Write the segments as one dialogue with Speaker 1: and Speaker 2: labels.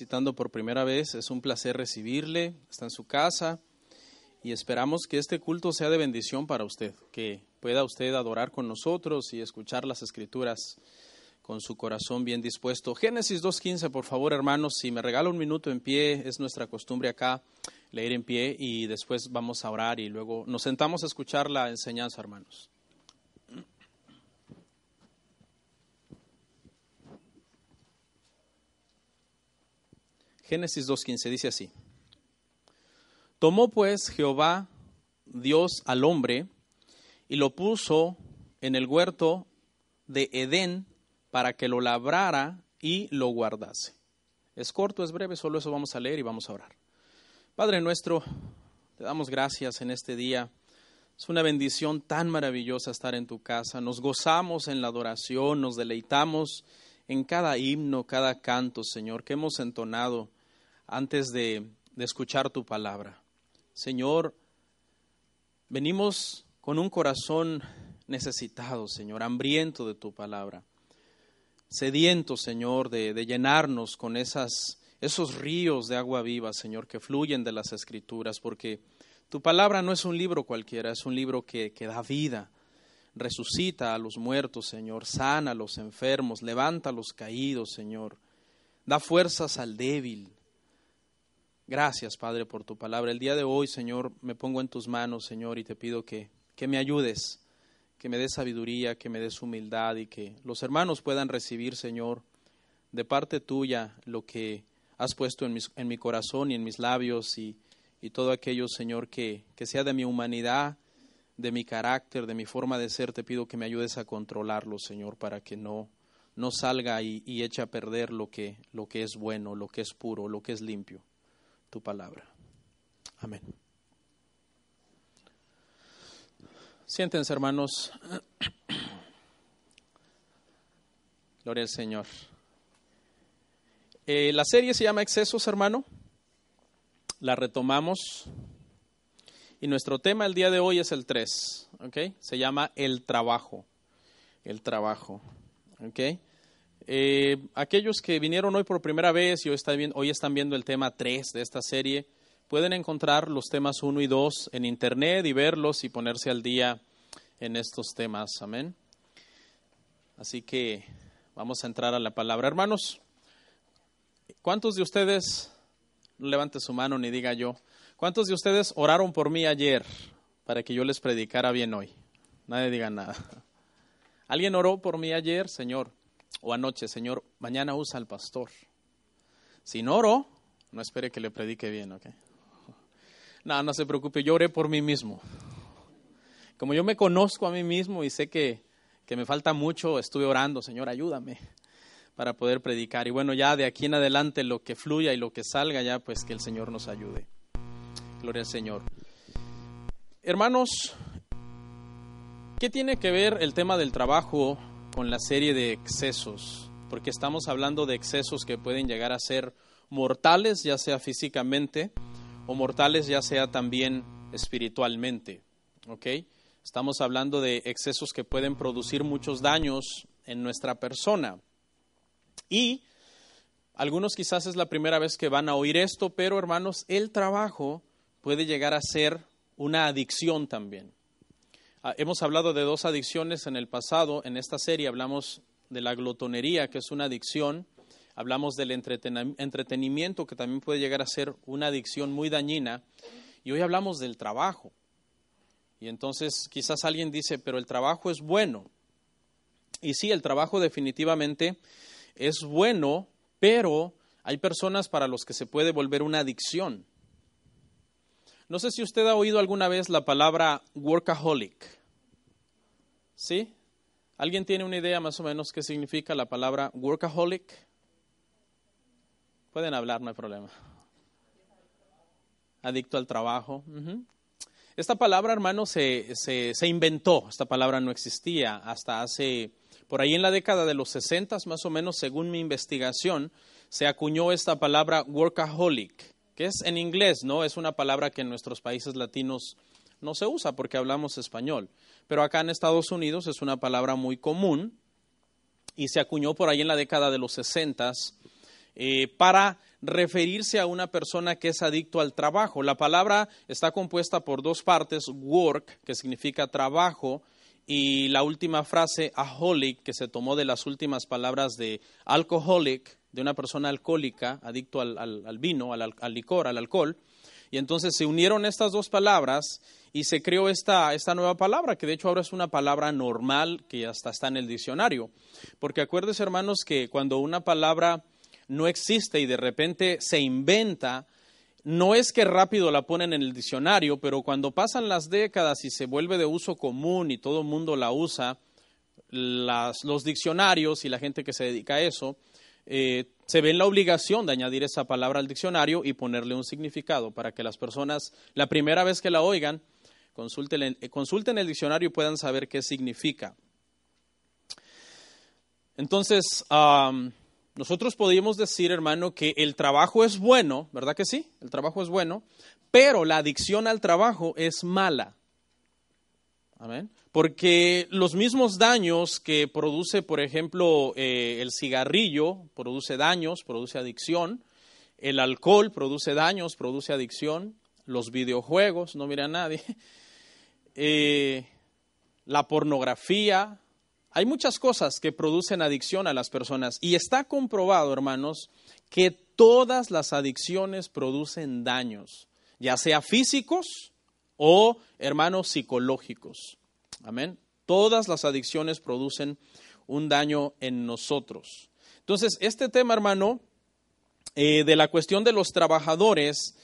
Speaker 1: Visitando por primera vez, es un placer recibirle, está en su casa y esperamos que este culto sea de bendición para usted, que pueda usted adorar con nosotros y escuchar las escrituras con su corazón bien dispuesto. Génesis 2.15, por favor, hermanos, si me regala un minuto en pie, es nuestra costumbre acá leer en pie y después vamos a orar y luego nos sentamos a escuchar la enseñanza, hermanos. Génesis 2.15 dice así. Tomó pues Jehová Dios al hombre y lo puso en el huerto de Edén para que lo labrara y lo guardase. Es corto, es breve, solo eso vamos a leer y vamos a orar. Padre nuestro, te damos gracias en este día. Es una bendición tan maravillosa estar en tu casa. Nos gozamos en la adoración, nos deleitamos en cada himno, cada canto, Señor, que hemos entonado antes de, escuchar tu palabra. Señor, venimos con un corazón necesitado, Señor, hambriento de tu palabra, sediento, Señor, de, llenarnos con esas, esos ríos de agua viva, Señor, que fluyen de las escrituras, porque tu palabra no es un libro cualquiera, es un libro que, que da vida, resucita a los muertos, Señor, sana a los enfermos, levanta a los caídos, Señor, da fuerzas al débil, Gracias, Padre, por tu palabra. El día de hoy, Señor, me pongo en tus manos, Señor, y te pido que, que me ayudes, que me des sabiduría, que me des humildad y que los hermanos puedan recibir, Señor, de parte tuya lo que has puesto en, en mi corazón y en mis labios y, y todo aquello, Señor, que, que sea de mi humanidad, de mi carácter, de mi forma de ser, te pido que me ayudes a controlarlo, Señor, para que no, no salga y, y eche a perder lo que, lo que es bueno, lo que es puro, lo que es limpio tu palabra. Amén. Siéntense, hermanos. Gloria al Señor. Eh, la serie se llama Excesos, hermano. La retomamos. Y nuestro tema el día de hoy es el 3. ¿ok? Se llama el trabajo. El trabajo. ¿ok? Eh, aquellos que vinieron hoy por primera vez y hoy están, viendo, hoy están viendo el tema 3 de esta serie, pueden encontrar los temas 1 y 2 en internet y verlos y ponerse al día en estos temas. Amén. Así que vamos a entrar a la palabra. Hermanos, ¿cuántos de ustedes, no levante su mano ni diga yo, cuántos de ustedes oraron por mí ayer para que yo les predicara bien hoy? Nadie diga nada. ¿Alguien oró por mí ayer, Señor? O anoche, Señor, mañana usa al pastor. Si no oro, no espere que le predique bien, ¿ok? No, no se preocupe, yo oré por mí mismo. Como yo me conozco a mí mismo y sé que, que me falta mucho, estuve orando, Señor, ayúdame para poder predicar. Y bueno, ya de aquí en adelante lo que fluya y lo que salga ya, pues que el Señor nos ayude. Gloria al Señor. Hermanos, ¿qué tiene que ver el tema del trabajo con la serie de excesos, porque estamos hablando de excesos que pueden llegar a ser mortales, ya sea físicamente, o mortales ya sea también espiritualmente. ¿Ok? Estamos hablando de excesos que pueden producir muchos daños en nuestra persona. Y algunos quizás es la primera vez que van a oír esto, pero hermanos, el trabajo puede llegar a ser una adicción también. Ah, hemos hablado de dos adicciones en el pasado. En esta serie hablamos de la glotonería, que es una adicción. Hablamos del entretenimiento, que también puede llegar a ser una adicción muy dañina. Y hoy hablamos del trabajo. Y entonces quizás alguien dice, pero el trabajo es bueno. Y sí, el trabajo definitivamente es bueno, pero hay personas para los que se puede volver una adicción. No sé si usted ha oído alguna vez la palabra workaholic. ¿Sí? ¿Alguien tiene una idea más o menos qué significa la palabra workaholic? Pueden hablar, no hay problema. Adicto al trabajo. Esta palabra, hermano, se, se, inventó. Esta palabra no existía hasta hace, por ahí en la década de los 60, más o menos, según mi investigación, se acuñó esta palabra workaholic, que es en inglés, ¿no? Es una palabra que en nuestros países latinos no se usa porque hablamos español. Pero acá en Estados Unidos es una palabra muy común y se acuñó por ahí en la década de los 60 eh, para referirse a una persona que es adicto al trabajo. La palabra está compuesta por dos partes, work, que significa trabajo, y la última frase, aholic, que se tomó de las últimas palabras de alcoholic, de una persona alcohólica, adicto al, vino, al, licor, al alcohol. Y entonces se unieron estas dos palabras y se creó esta, esta nueva palabra, que de hecho ahora es una palabra normal que hasta está en el diccionario. Porque acuérdense, hermanos, que cuando una palabra no existe y de repente se inventa, no es que rápido la ponen en el diccionario, pero cuando pasan las décadas y se vuelve de uso común y todo el mundo la usa, los diccionarios y la gente que se dedica a eso, eh, se ve en la obligación de añadir esa palabra al diccionario y ponerle un significado para que las personas, la primera vez que la oigan, consulten, eh, consulten el diccionario y puedan saber qué significa. Entonces, nosotros podríamos decir, hermano, que el trabajo es bueno, ¿verdad que sí? El trabajo es bueno, pero la adicción al trabajo es mala. Amén. Porque los mismos daños que produce, por ejemplo, eh, el cigarrillo, produce daños, produce adicción, el alcohol produce daños, produce adicción, los videojuegos, no mira a nadie, eh, la pornografía, hay muchas cosas que producen adicción a las personas. Y está comprobado, hermanos, que todas las adicciones producen daños, ya sea físicos o, hermanos, psicológicos. Amén. Todas las adicciones producen un daño en nosotros. Entonces, este tema, hermano, eh, de la cuestión de los trabajadores,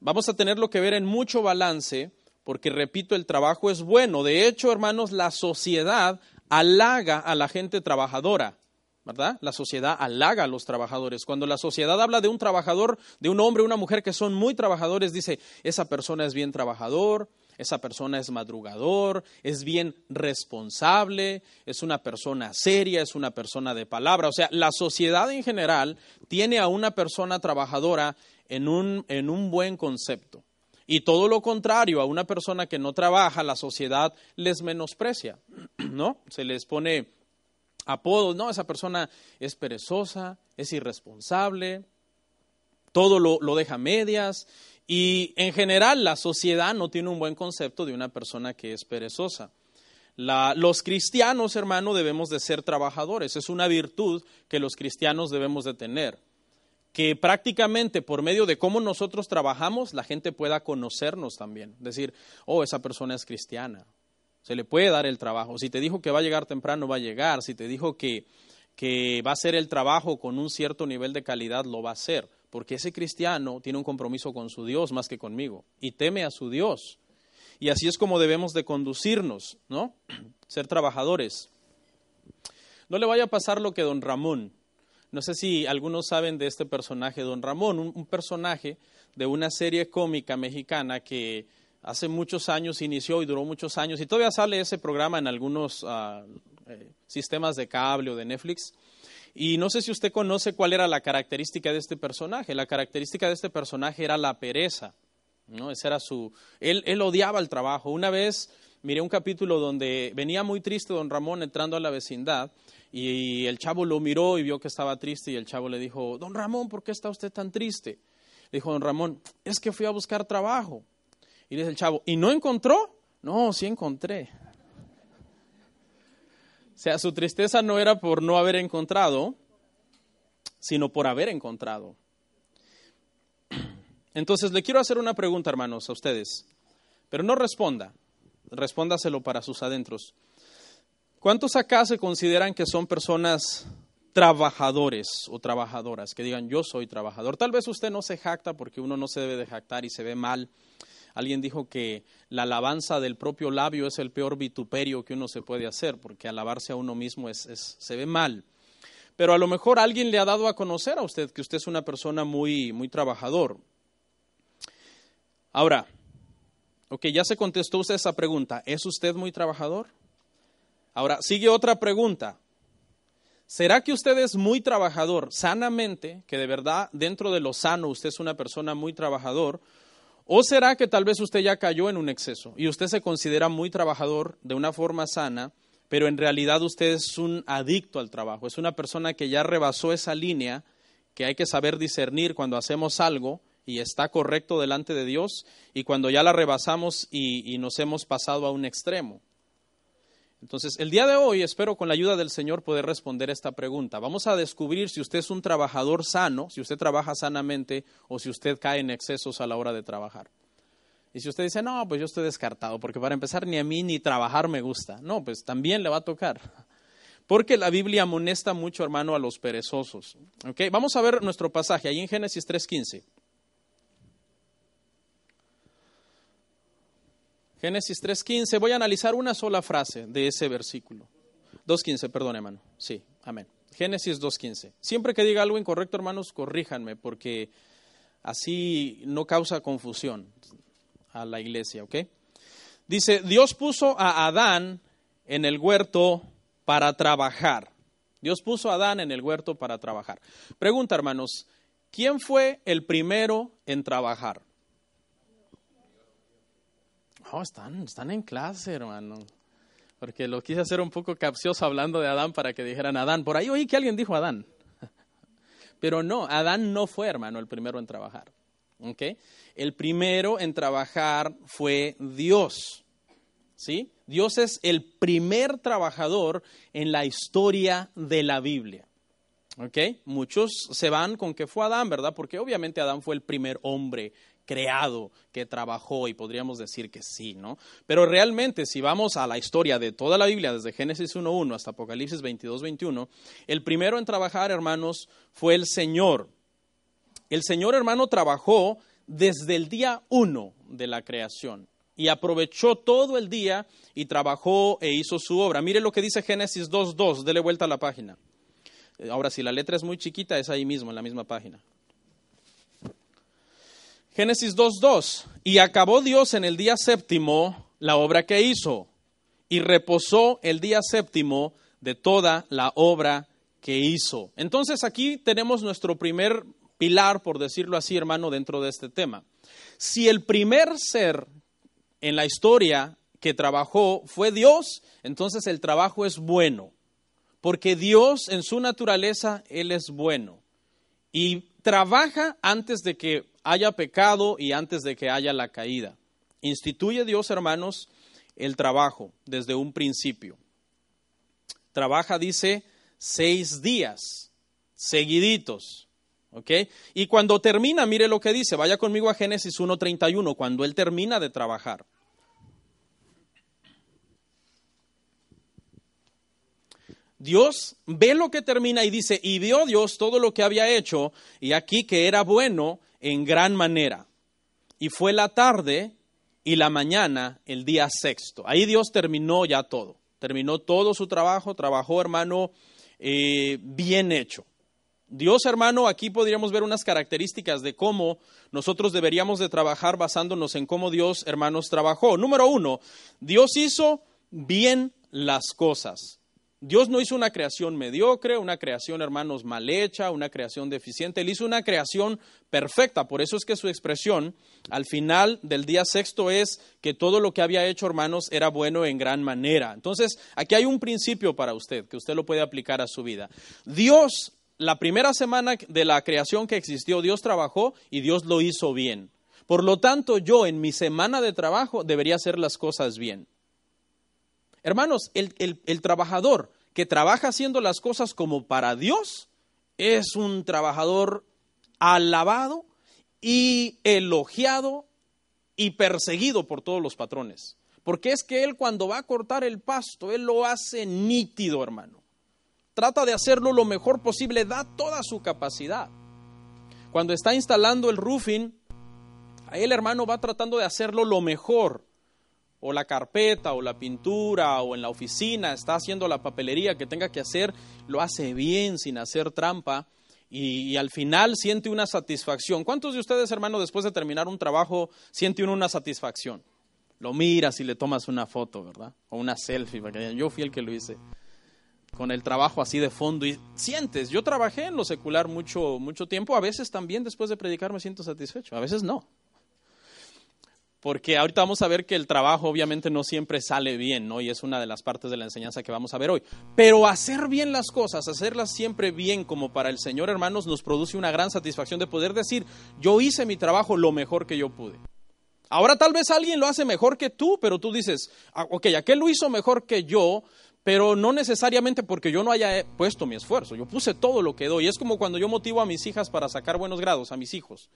Speaker 1: vamos a tenerlo que ver en mucho balance, porque repito, el trabajo es bueno. De hecho, hermanos, la sociedad halaga a la gente trabajadora, ¿verdad? La sociedad halaga a los trabajadores. Cuando la sociedad habla de un trabajador, de un hombre, una mujer que son muy trabajadores, dice, esa persona es bien trabajador, esa persona es madrugador, es bien responsable, es una persona seria, es una persona de palabra. O sea, la sociedad en general tiene a una persona trabajadora en un, en un buen concepto. Y todo lo contrario, a una persona que no trabaja, la sociedad les menosprecia, ¿no? Se les pone apodos, no, esa persona es perezosa, es irresponsable, todo lo, lo deja medias. Y en general la sociedad no tiene un buen concepto de una persona que es perezosa. Los cristianos, hermano, debemos de ser trabajadores. Es una virtud que los cristianos debemos de tener que prácticamente por medio de cómo nosotros trabajamos, la gente pueda conocernos también. Decir, oh, esa persona es cristiana. Se le puede dar el trabajo. Si te dijo que va a llegar temprano, va a llegar. Si te dijo que, que va a hacer el trabajo con un cierto nivel de calidad, lo va a hacer. Porque ese cristiano tiene un compromiso con su Dios más que conmigo. Y teme a su Dios. Y así es como debemos de conducirnos, ¿no? Ser trabajadores. No le vaya a pasar lo que don Ramón. No sé si algunos saben de este personaje, don Ramón, un, personaje de una serie cómica mexicana que hace muchos años inició y duró muchos años y todavía sale ese programa en algunos eh, sistemas de cable o de Netflix. Y no sé si usted conoce cuál era la característica de este personaje. La característica de este personaje era la pereza. ¿no? Ese era su. Él, él odiaba el trabajo. Una vez miré un capítulo donde venía muy triste don Ramón entrando a la vecindad y el chavo lo miró y vio que estaba triste y el chavo le dijo, don Ramón, ¿por qué está usted tan triste? Le dijo, don Ramón, es que fui a buscar trabajo. Y dice el chavo, ¿y no encontró? No, sí encontré. O sea, su tristeza no era por no haber encontrado, sino por haber encontrado. Entonces, le quiero hacer una pregunta, hermanos, a ustedes, pero no responda, respóndaselo para sus adentros. ¿Cuántos acá se consideran que son personas trabajadores o trabajadoras? Que digan, yo soy trabajador. Tal vez usted no se jacta porque uno no se debe de jactar y se ve mal. Alguien dijo que la alabanza del propio labio es el peor vituperio que uno se puede hacer, porque alabarse a uno mismo es, se ve mal. Pero a lo mejor alguien le ha dado a conocer a usted que usted es una persona muy, muy trabajador. Ahora, ok, ya se contestó usted esa pregunta. ¿Es usted muy trabajador? Ahora, sigue otra pregunta. ¿Será que usted es muy trabajador sanamente, que de verdad dentro de lo sano usted es una persona muy trabajador? ¿O será que tal vez usted ya cayó en un exceso y usted se considera muy trabajador de una forma sana, pero en realidad usted es un adicto al trabajo, es una persona que ya rebasó esa línea que hay que saber discernir cuando hacemos algo y está correcto delante de Dios y cuando ya la rebasamos y, nos hemos pasado a un extremo? Entonces, el día de hoy espero con la ayuda del Señor poder responder esta pregunta. Vamos a descubrir si usted es un trabajador sano, si usted trabaja sanamente o si usted cae en excesos a la hora de trabajar. Y si usted dice, no, pues yo estoy descartado, porque para empezar ni a mí ni trabajar me gusta. No, pues también le va a tocar. Porque la Biblia amonesta mucho, hermano, a los perezosos. ¿Okay? Vamos a ver nuestro pasaje ahí en Génesis 3.15. Génesis 3.15, voy a analizar una sola frase de ese versículo. 2.15, perdón, hermano. Sí, amén. Génesis 2.15. Siempre que diga algo incorrecto, hermanos, corríjanme, porque así no causa confusión a la iglesia, ¿ok? Dice, Dios puso a Adán en el huerto para trabajar. Dios puso a Adán en el huerto para trabajar. Pregunta, hermanos, ¿quién fue el primero en trabajar? Oh, están, están en clase, hermano. Porque lo quise hacer un poco capcioso hablando de Adán para que dijeran Adán. Por ahí oí que alguien dijo Adán. Pero no, Adán no fue, hermano, el primero en trabajar. ¿Okay? El primero en trabajar fue Dios. ¿Sí? Dios es el primer trabajador en la historia de la Biblia. ¿Ok? Muchos se van con que fue Adán, ¿verdad? Porque obviamente Adán fue el primer hombre creado, que trabajó y podríamos decir que sí, ¿no? Pero realmente si vamos a la historia de toda la Biblia, desde Génesis 1.1 hasta Apocalipsis 22.21, el primero en trabajar, hermanos, fue el Señor. El Señor, hermano, trabajó desde el día 1 de la creación y aprovechó todo el día y trabajó e hizo su obra. Mire lo que dice Génesis 2.2, dele vuelta a la página. Ahora, si la letra es muy chiquita, es ahí mismo, en la misma página. Génesis 2.2. Y acabó Dios en el día séptimo la obra que hizo, y reposó el día séptimo de toda la obra que hizo. Entonces aquí tenemos nuestro primer pilar, por decirlo así, hermano, dentro de este tema. Si el primer ser en la historia que trabajó fue Dios, entonces el trabajo es bueno, porque Dios en su naturaleza, Él es bueno. Y trabaja antes de que haya pecado y antes de que haya la caída. Instituye Dios, hermanos, el trabajo desde un principio. Trabaja, dice, seis días seguiditos. ¿Ok? Y cuando termina, mire lo que dice, vaya conmigo a Génesis 1.31, cuando él termina de trabajar. Dios ve lo que termina y dice, y vio Dios todo lo que había hecho, y aquí que era bueno en gran manera. Y fue la tarde y la mañana el día sexto. Ahí Dios terminó ya todo. Terminó todo su trabajo, trabajó hermano eh, bien hecho. Dios, hermano, aquí podríamos ver unas características de cómo nosotros deberíamos de trabajar basándonos en cómo Dios, hermanos, trabajó. Número uno, Dios hizo bien las cosas. Dios no hizo una creación mediocre, una creación, hermanos, mal hecha, una creación deficiente. Él hizo una creación perfecta. Por eso es que su expresión al final del día sexto es que todo lo que había hecho, hermanos, era bueno en gran manera. Entonces, aquí hay un principio para usted, que usted lo puede aplicar a su vida. Dios, la primera semana de la creación que existió, Dios trabajó y Dios lo hizo bien. Por lo tanto, yo en mi semana de trabajo debería hacer las cosas bien. Hermanos, el, trabajador que trabaja haciendo las cosas como para Dios es un trabajador alabado y elogiado y perseguido por todos los patrones. Porque es que él cuando va a cortar el pasto, él lo hace nítido, hermano. Trata de hacerlo lo mejor posible, da toda su capacidad. Cuando está instalando el roofing, el hermano va tratando de hacerlo lo mejor. O la carpeta, o la pintura, o en la oficina, está haciendo la papelería que tenga que hacer, lo hace bien, sin hacer trampa, y, al final siente una satisfacción. ¿Cuántos de ustedes, hermano, después de terminar un trabajo, siente una satisfacción? Lo miras y le tomas una foto, ¿verdad? O una selfie, porque yo fui el que lo hice con el trabajo así de fondo y sientes, yo trabajé en lo secular mucho, mucho tiempo, a veces también después de predicar me siento satisfecho, a veces no. Porque ahorita vamos a ver que el trabajo obviamente no siempre sale bien, ¿no? Y es una de las partes de la enseñanza que vamos a ver hoy. Pero hacer bien las cosas, hacerlas siempre bien como para el Señor, hermanos, nos produce una gran satisfacción de poder decir, yo hice mi trabajo lo mejor que yo pude. Ahora tal vez alguien lo hace mejor que tú, pero tú dices, ah, ok, aquel lo hizo mejor que yo, pero no necesariamente porque yo no haya puesto mi esfuerzo, yo puse todo lo que doy. Es como cuando yo motivo a mis hijas para sacar buenos grados, a mis hijos.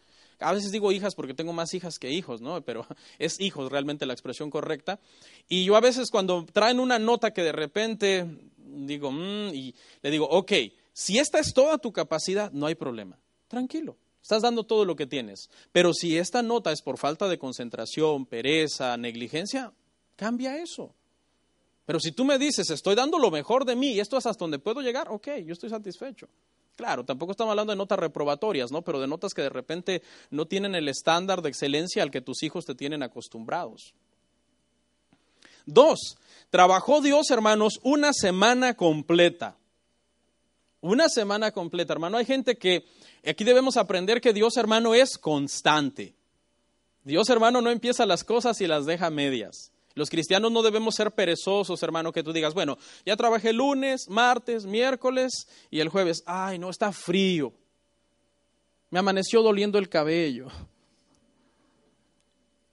Speaker 1: A veces digo hijas porque tengo más hijas que hijos, ¿no? Pero es hijos realmente la expresión correcta. Y yo a veces cuando traen una nota que de repente digo, mm", y le digo, ok, si esta es toda tu capacidad, no hay problema, tranquilo. Estás dando todo lo que tienes. Pero si esta nota es por falta de concentración, pereza, negligencia, cambia eso. Pero si tú me dices, estoy dando lo mejor de mí y esto es hasta donde puedo llegar, ok, yo estoy satisfecho. Claro, tampoco estamos hablando de notas reprobatorias, ¿no? Pero de notas que de repente no tienen el estándar de excelencia al que tus hijos te tienen acostumbrados. Dos, trabajó Dios, hermanos, una semana completa. Una semana completa, hermano. Hay gente que aquí debemos aprender que Dios, hermano, es constante. Dios, hermano, no empieza las cosas y las deja medias. Los cristianos no debemos ser perezosos, hermano, que tú digas, bueno, ya trabajé lunes, martes, miércoles y el jueves, ay, no, está frío. Me amaneció doliendo el cabello.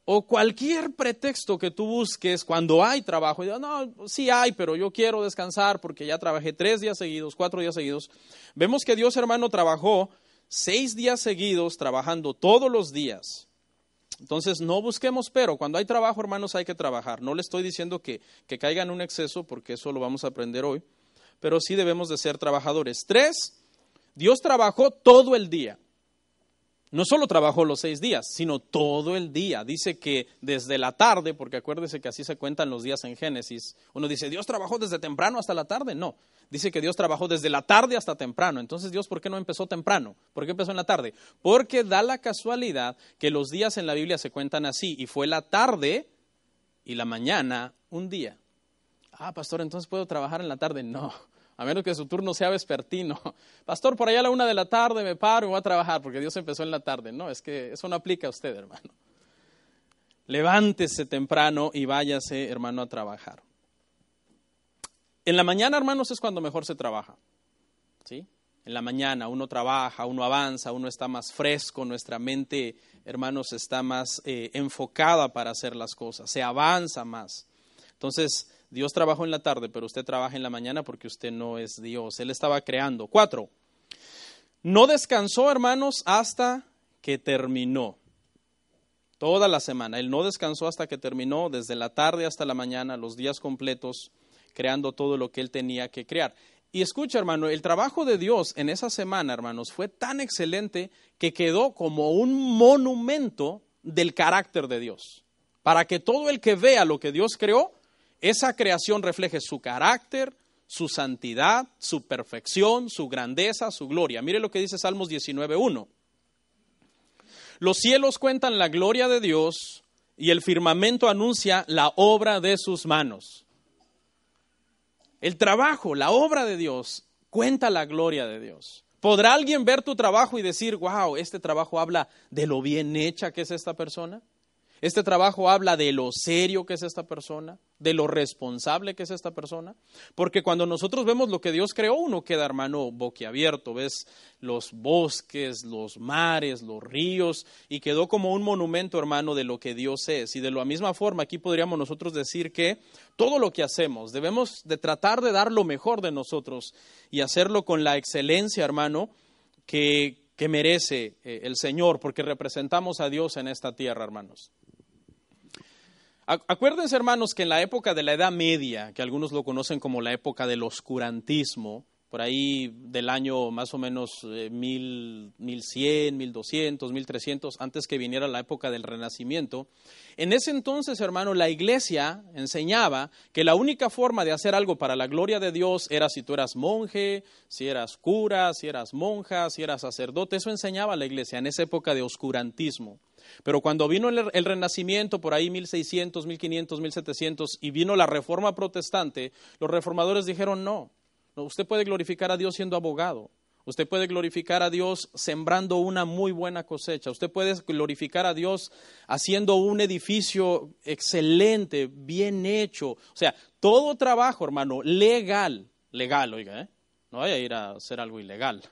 Speaker 1: O cualquier pretexto que tú busques cuando hay trabajo. no, sí hay, pero yo quiero descansar porque ya trabajé tres días seguidos, cuatro días seguidos. Vemos que Dios, hermano, trabajó seis días seguidos, trabajando todos los días. Entonces, no busquemos pero. Cuando hay trabajo, hermanos, hay que trabajar. No le estoy diciendo que, que caiga en un exceso, porque eso lo vamos a aprender hoy, pero sí debemos de ser trabajadores. Tres, Dios trabajó todo el día. No solo trabajó los seis días, sino todo el día. Dice que desde la tarde, porque acuérdese que así se cuentan los días en Génesis, uno dice, Dios trabajó desde temprano hasta la tarde. No, dice que Dios trabajó desde la tarde hasta temprano. Entonces, Dios, ¿por qué no empezó temprano? ¿Por qué empezó en la tarde? Porque da la casualidad que los días en la Biblia se cuentan así, y fue la tarde y la mañana un día. Ah, pastor, entonces puedo trabajar en la tarde. No, a menos que su turno sea vespertino. Pastor, por allá a la una de la tarde me paro y voy a trabajar, porque Dios empezó en la tarde. No, es que eso no aplica a usted, hermano. Levántese temprano y váyase, hermano, a trabajar. En la mañana, hermanos, es cuando mejor se trabaja. ¿Sí? En la mañana uno trabaja, uno avanza, uno está más fresco, nuestra mente, hermanos, está más eh, enfocada para hacer las cosas, se avanza más. Entonces, Dios trabajó en la tarde, pero usted trabaja en la mañana porque usted no es Dios. Él estaba creando. Cuatro, no descansó, hermanos, hasta que terminó. Toda la semana. Él no descansó hasta que terminó, desde la tarde hasta la mañana, los días completos creando todo lo que él tenía que crear. Y escucha, hermano, el trabajo de Dios en esa semana, hermanos, fue tan excelente que quedó como un monumento del carácter de Dios. Para que todo el que vea lo que Dios creó, esa creación refleje su carácter, su santidad, su perfección, su grandeza, su gloria. Mire lo que dice Salmos 19.1. Los cielos cuentan la gloria de Dios y el firmamento anuncia la obra de sus manos. El trabajo, la obra de Dios, cuenta la gloria de Dios. ¿Podrá alguien ver tu trabajo y decir, wow, este trabajo habla de lo bien hecha que es esta persona? Este trabajo habla de lo serio que es esta persona, de lo responsable que es esta persona, porque cuando nosotros vemos lo que Dios creó, uno queda, hermano, boquiabierto, ves los bosques, los mares, los ríos, y quedó como un monumento, hermano, de lo que Dios es. Y de la misma forma, aquí podríamos nosotros decir que todo lo que hacemos, debemos de tratar de dar lo mejor de nosotros y hacerlo con la excelencia, hermano, que, que merece eh, el Señor, porque representamos a Dios en esta tierra, hermanos. Acuérdense, hermanos, que en la época de la Edad Media, que algunos lo conocen como la época del oscurantismo, por ahí del año más o menos eh, mil, 1100, 1200, 1300, antes que viniera la época del Renacimiento. En ese entonces, hermano, la iglesia enseñaba que la única forma de hacer algo para la gloria de Dios era si tú eras monje, si eras cura, si eras monja, si eras sacerdote. Eso enseñaba la iglesia en esa época de oscurantismo. Pero cuando vino el, el, Renacimiento, por ahí 1600, 1500, 1700, y vino la Reforma Protestante, los reformadores dijeron no, Usted puede glorificar a Dios siendo abogado. Usted puede glorificar a Dios sembrando una muy buena cosecha. Usted puede glorificar a Dios haciendo un edificio excelente, bien hecho. O sea, todo trabajo, hermano, legal, legal, oiga, ¿eh? no vaya a ir a hacer algo ilegal.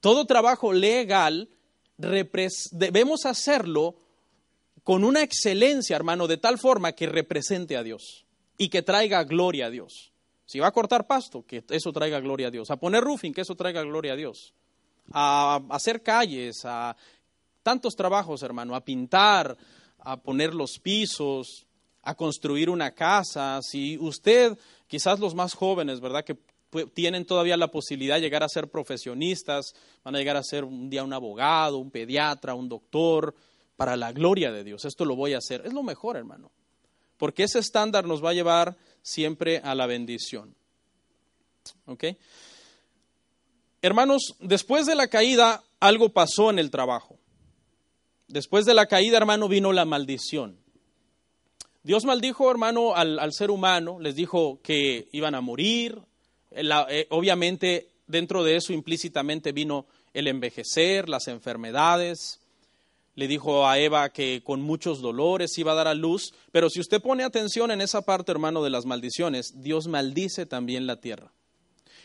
Speaker 1: Todo trabajo legal debemos hacerlo con una excelencia, hermano, de tal forma que represente a Dios y que traiga gloria a Dios. Si va a cortar pasto, que eso traiga gloria a Dios. A poner roofing, que eso traiga gloria a Dios. A hacer calles, a tantos trabajos, hermano, a pintar, a poner los pisos, a construir una casa. Si usted, quizás los más jóvenes, ¿verdad? Que tienen todavía la posibilidad de llegar a ser profesionistas, van a llegar a ser un día un abogado, un pediatra, un doctor, para la gloria de Dios. Esto lo voy a hacer. Es lo mejor, hermano. Porque ese estándar nos va a llevar siempre a la bendición. Hermanos, después de la caída algo pasó en el trabajo. Después de la caída, hermano, vino la maldición. Dios maldijo, hermano, al, ser humano, les dijo que iban a morir. Eh, obviamente, dentro de eso implícitamente vino el envejecer, las enfermedades, le dijo a Eva que con muchos dolores iba a dar a luz, pero si usted pone atención en esa parte, hermano, de las maldiciones, Dios maldice también la tierra.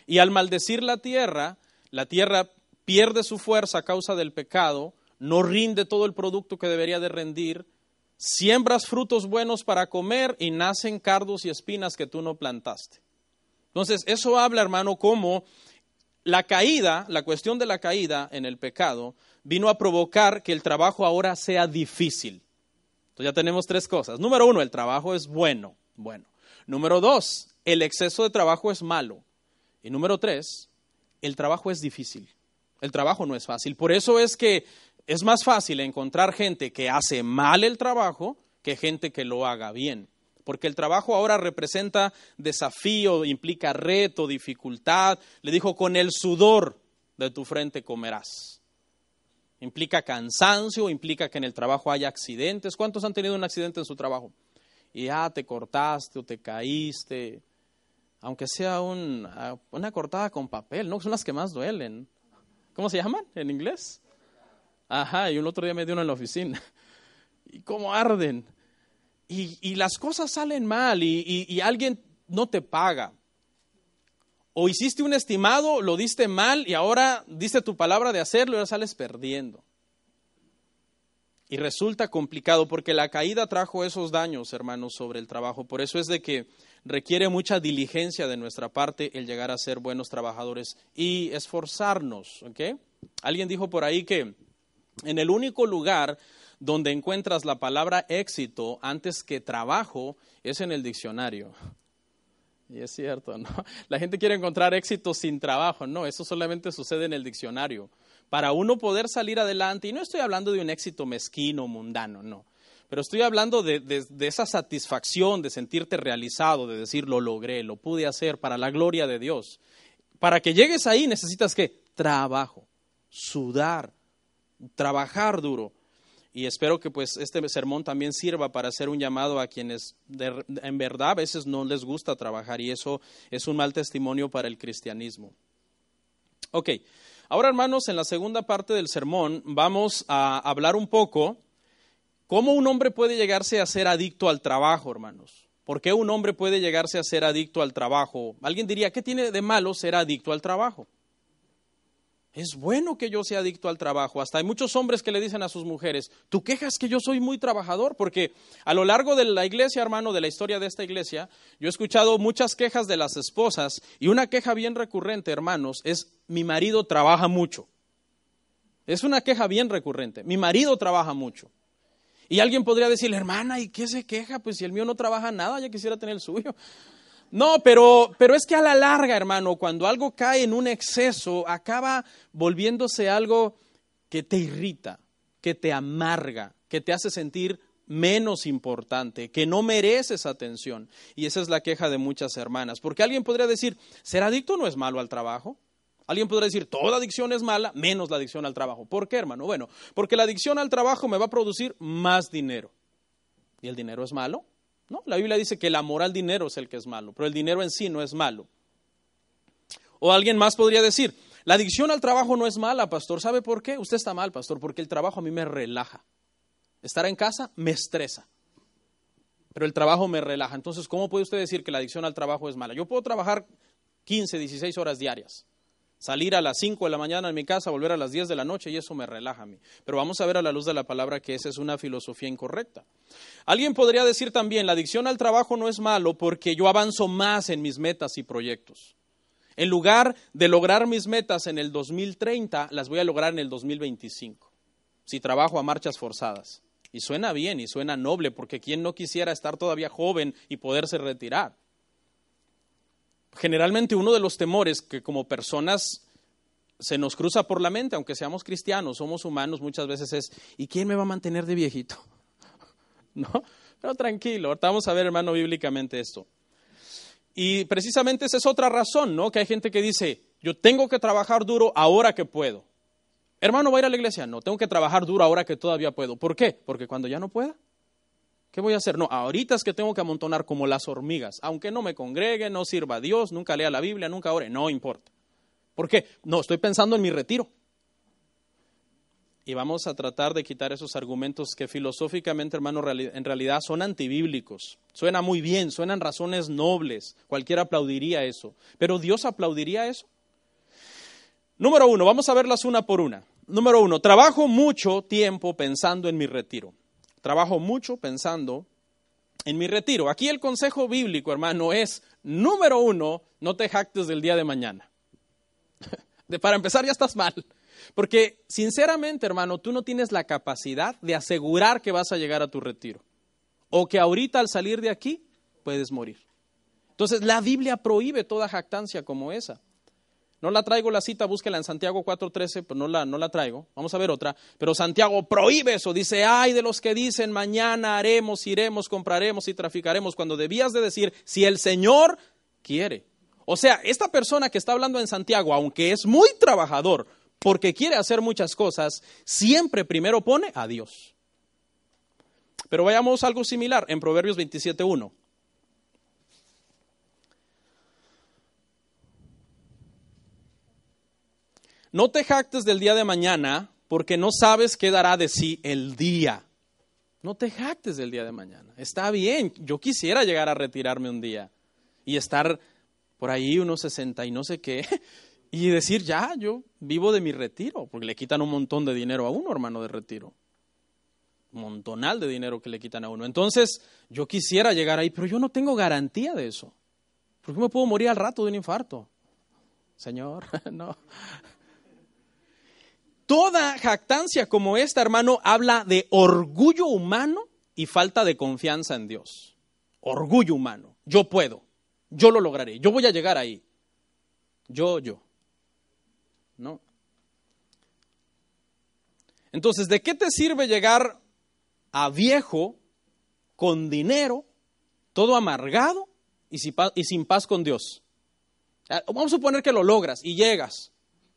Speaker 1: Y al maldecir la tierra, la tierra pierde su fuerza a causa del pecado, no rinde todo el producto que debería de rendir, siembras frutos buenos para comer y nacen cardos y espinas que tú no plantaste. Entonces, eso habla, hermano, como la caída, la cuestión de la caída en el pecado, vino a provocar que el trabajo ahora sea difícil. Entonces ya tenemos tres cosas. Número uno, el trabajo es bueno. Bueno. Número dos, el exceso de trabajo es malo. Y número tres, el trabajo es difícil. El trabajo no es fácil. Por eso es que es más fácil encontrar gente que hace mal el trabajo que gente que lo haga bien. Porque el trabajo ahora representa desafío, implica reto, dificultad. Le dijo, con el sudor de tu frente comerás. Implica cansancio, implica que en el trabajo haya accidentes. ¿Cuántos han tenido un accidente en su trabajo? Y ya te cortaste o te caíste, aunque sea una cortada con papel, ¿no? Son las que más duelen. ¿Cómo se llaman en inglés? Ajá, y un otro día me dio uno en la oficina. Y cómo arden. Y, las cosas salen mal y alguien no te paga o hiciste un estimado, lo diste mal y ahora diste tu palabra de hacerlo y ahora sales perdiendo. Y resulta complicado porque la caída trajo esos daños, hermanos, sobre el trabajo. Por eso es de que requiere mucha diligencia de nuestra parte el llegar a ser buenos trabajadores y esforzarnos. Alguien dijo por ahí que en el único lugar donde encuentras la palabra éxito antes que trabajo es en el diccionario. Y es cierto, ¿no? La gente quiere encontrar éxito sin trabajo, no, eso solamente sucede en el diccionario. Para uno poder salir adelante, y no estoy hablando de un éxito mezquino, mundano, no, pero estoy hablando de, de, esa satisfacción, de sentirte realizado, de decir lo logré, lo pude hacer para la gloria de Dios. Para que llegues ahí necesitas qué? Trabajo, sudar, trabajar duro y espero que pues este sermón también sirva para hacer un llamado a quienes en verdad a veces no les gusta trabajar y eso es un mal testimonio para el cristianismo. Ok, ahora hermanos, en la segunda parte del sermón vamos a hablar un poco cómo un hombre puede llegarse a ser adicto al trabajo, hermanos. ¿Por qué un hombre puede llegarse a ser adicto al trabajo? Alguien diría, ¿qué tiene de malo ser adicto al trabajo? Es bueno que yo sea adicto al trabajo. Hasta hay muchos hombres que le dicen a sus mujeres, tú quejas que yo soy muy trabajador, porque a lo largo de la iglesia, hermano, de la historia de esta iglesia, yo he escuchado muchas quejas de las esposas y una queja bien recurrente, hermanos, es mi marido trabaja mucho. Es una queja bien recurrente. Mi marido trabaja mucho. Y alguien podría decirle, hermana, ¿y qué se queja? Pues si el mío no trabaja nada, ya quisiera tener el suyo. No, pero, pero es que a la larga, hermano, cuando algo cae en un exceso, acaba volviéndose algo que te irrita, que te amarga, que te hace sentir menos importante, que no mereces atención. Y esa es la queja de muchas hermanas. Porque alguien podría decir, ¿ser adicto no es malo al trabajo? Alguien podría decir, toda adicción es mala, menos la adicción al trabajo. ¿Por qué, hermano? Bueno, porque la adicción al trabajo me va a producir más dinero. ¿Y el dinero es malo? No, la Biblia dice que el amor al dinero es el que es malo, pero el dinero en sí no es malo. O alguien más podría decir, la adicción al trabajo no es mala, pastor. ¿Sabe por qué? Usted está mal, pastor, porque el trabajo a mí me relaja. Estar en casa me estresa, pero el trabajo me relaja. Entonces, ¿cómo puede usted decir que la adicción al trabajo es mala? Yo puedo trabajar 15, 16 horas diarias, salir a las 5 de la mañana en mi casa, volver a las 10 de la noche y eso me relaja a mí. Pero vamos a ver a la luz de la palabra que esa es una filosofía incorrecta. Alguien podría decir también, la adicción al trabajo no es malo porque yo avanzo más en mis metas y proyectos. En lugar de lograr mis metas en el 2030, las voy a lograr en el 2025, si trabajo a marchas forzadas. Y suena bien y suena noble, porque ¿quién no quisiera estar todavía joven y poderse retirar? Generalmente uno de los temores que como personas se nos cruza por la mente, aunque seamos cristianos, somos humanos, muchas veces es, ¿y quién me va a mantener de viejito? ¿No? Pero tranquilo, ahorita vamos a ver, hermano, bíblicamente esto. Y precisamente esa es otra razón, ¿no? Que hay gente que dice, yo tengo que trabajar duro ahora que puedo. Hermano, ¿va a ir a la iglesia? No, tengo que trabajar duro ahora que todavía puedo. ¿Por qué? Porque cuando ya no pueda, ¿qué voy a hacer? No, ahorita es que tengo que amontonar como las hormigas. Aunque no me congregue, no sirva a Dios, nunca lea la Biblia, nunca ore, no importa. ¿Por qué? No, estoy pensando en mi retiro. Y vamos a tratar de quitar esos argumentos que filosóficamente, hermano, en realidad son antibíblicos. Suena muy bien, suenan razones nobles. Cualquiera aplaudiría eso. Pero Dios aplaudiría eso. Número uno, vamos a verlas una por una. Número uno, trabajo mucho tiempo pensando en mi retiro. Trabajo mucho pensando en mi retiro. Aquí el consejo bíblico, hermano, es, número uno, no te jactes del día de mañana. De, para empezar, ya estás mal. Porque, sinceramente, hermano, tú no tienes la capacidad de asegurar que vas a llegar a tu retiro. O que ahorita al salir de aquí puedes morir. Entonces, la Biblia prohíbe toda jactancia como esa. No la traigo la cita, búsquela en Santiago 4.13, pues no la, no la traigo. Vamos a ver otra. Pero Santiago prohíbe eso. Dice, ay de los que dicen, mañana haremos, iremos, compraremos y traficaremos, cuando debías de decir, si el Señor quiere. O sea, esta persona que está hablando en Santiago, aunque es muy trabajador, porque quiere hacer muchas cosas, siempre primero pone a Dios. Pero vayamos algo similar en Proverbios 27.1. No te jactes del día de mañana porque no sabes qué dará de sí el día. No te jactes del día de mañana. Está bien, yo quisiera llegar a retirarme un día y estar por ahí unos 60 y no sé qué y decir, ya, yo vivo de mi retiro, porque le quitan un montón de dinero a uno, hermano, de retiro. Un montonal de dinero que le quitan a uno. Entonces, yo quisiera llegar ahí, pero yo no tengo garantía de eso. ¿Por qué me puedo morir al rato de un infarto? Señor, no. Toda jactancia como esta, hermano, habla de orgullo humano y falta de confianza en Dios. Orgullo humano. Yo puedo. Yo lo lograré. Yo voy a llegar ahí. Yo, yo. ¿No? Entonces, ¿de qué te sirve llegar a viejo con dinero, todo amargado y sin paz con Dios? Ah, vamos a suponer que lo logras y llegas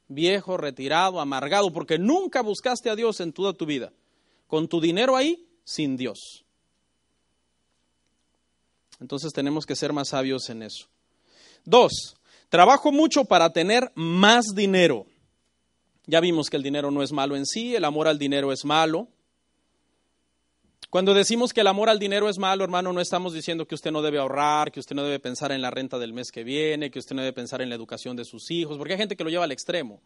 Speaker 1: viejo, retirado, amargado, porque nunca buscaste a Dios en toda tu vida. Con tu dinero ahí, sin Dios. Entonces tenemos que ser más sabios en eso. Dos, trabajo mucho para tener más dinero. Ya vimos que el dinero no es malo en sí, el amor al dinero es malo. Cuando decimos que el amor al dinero es malo, hermano, no estamos diciendo que usted no debe ahorrar, que usted no debe pensar en la renta del mes que viene, que usted no debe pensar en la educación de sus hijos, porque hay gente que lo lleva al extremo.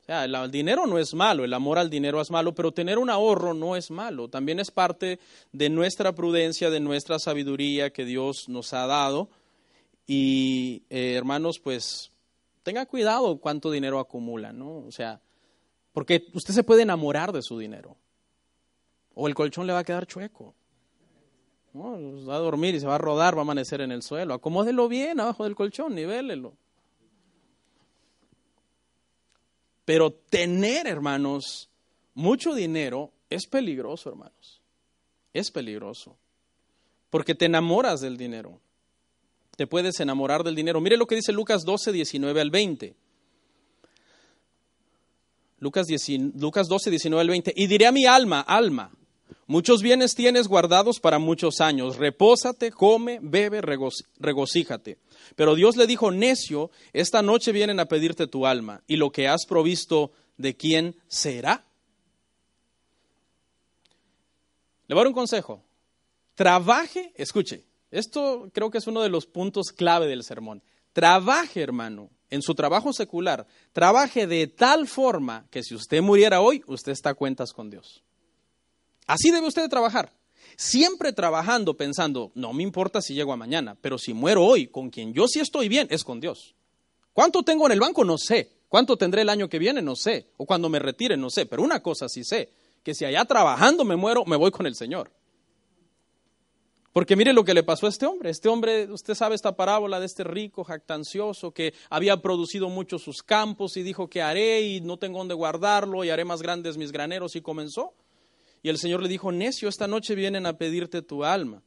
Speaker 1: O sea, el, dinero no es malo, el amor al dinero es malo, pero tener un ahorro no es malo. También es parte de nuestra prudencia, de nuestra sabiduría que Dios nos ha dado. Y eh, hermanos, pues tenga cuidado cuánto dinero acumula, ¿no? O sea, porque usted se puede enamorar de su dinero o el colchón le va a quedar chueco. No, va a dormir y se va a rodar, va a amanecer en el suelo. Acomódelo bien abajo del colchón, nivélelo. Pero tener, hermanos, mucho dinero es peligroso, hermanos. Es peligroso. Porque te enamoras del dinero. Te puedes enamorar del dinero. Mire lo que dice Lucas 12, 19 al 20. Lucas, 12, 19 al 20. Y diré a mi alma, alma, muchos bienes tienes guardados para muchos años. Repósate, come, bebe, regocíjate. Pero Dios le dijo, necio, esta noche vienen a pedirte tu alma. Y lo que has provisto, ¿de quién será? Le voy a dar un consejo. Trabaje, escuche, esto creo que es uno de los puntos clave del sermón. Trabaje, hermano, en su trabajo secular, trabaje de tal forma que si usted muriera hoy, usted está a cuentas con Dios. Así debe usted trabajar. Siempre trabajando pensando, no me importa si llego a mañana, pero si muero hoy, con quien yo sí estoy bien, es con Dios. ¿Cuánto tengo en el banco? No sé. ¿Cuánto tendré el año que viene? No sé. O cuando me retire, no sé. Pero una cosa sí sé, que si allá trabajando me muero, me voy con el Señor. Porque mire lo que le pasó a este hombre. Este hombre, usted sabe esta parábola de este rico jactancioso que había producido mucho sus campos y dijo que haré y no tengo dónde guardarlo y haré más grandes mis graneros y comenzó. Y el Señor le dijo, necio, esta noche vienen a pedirte tu alma.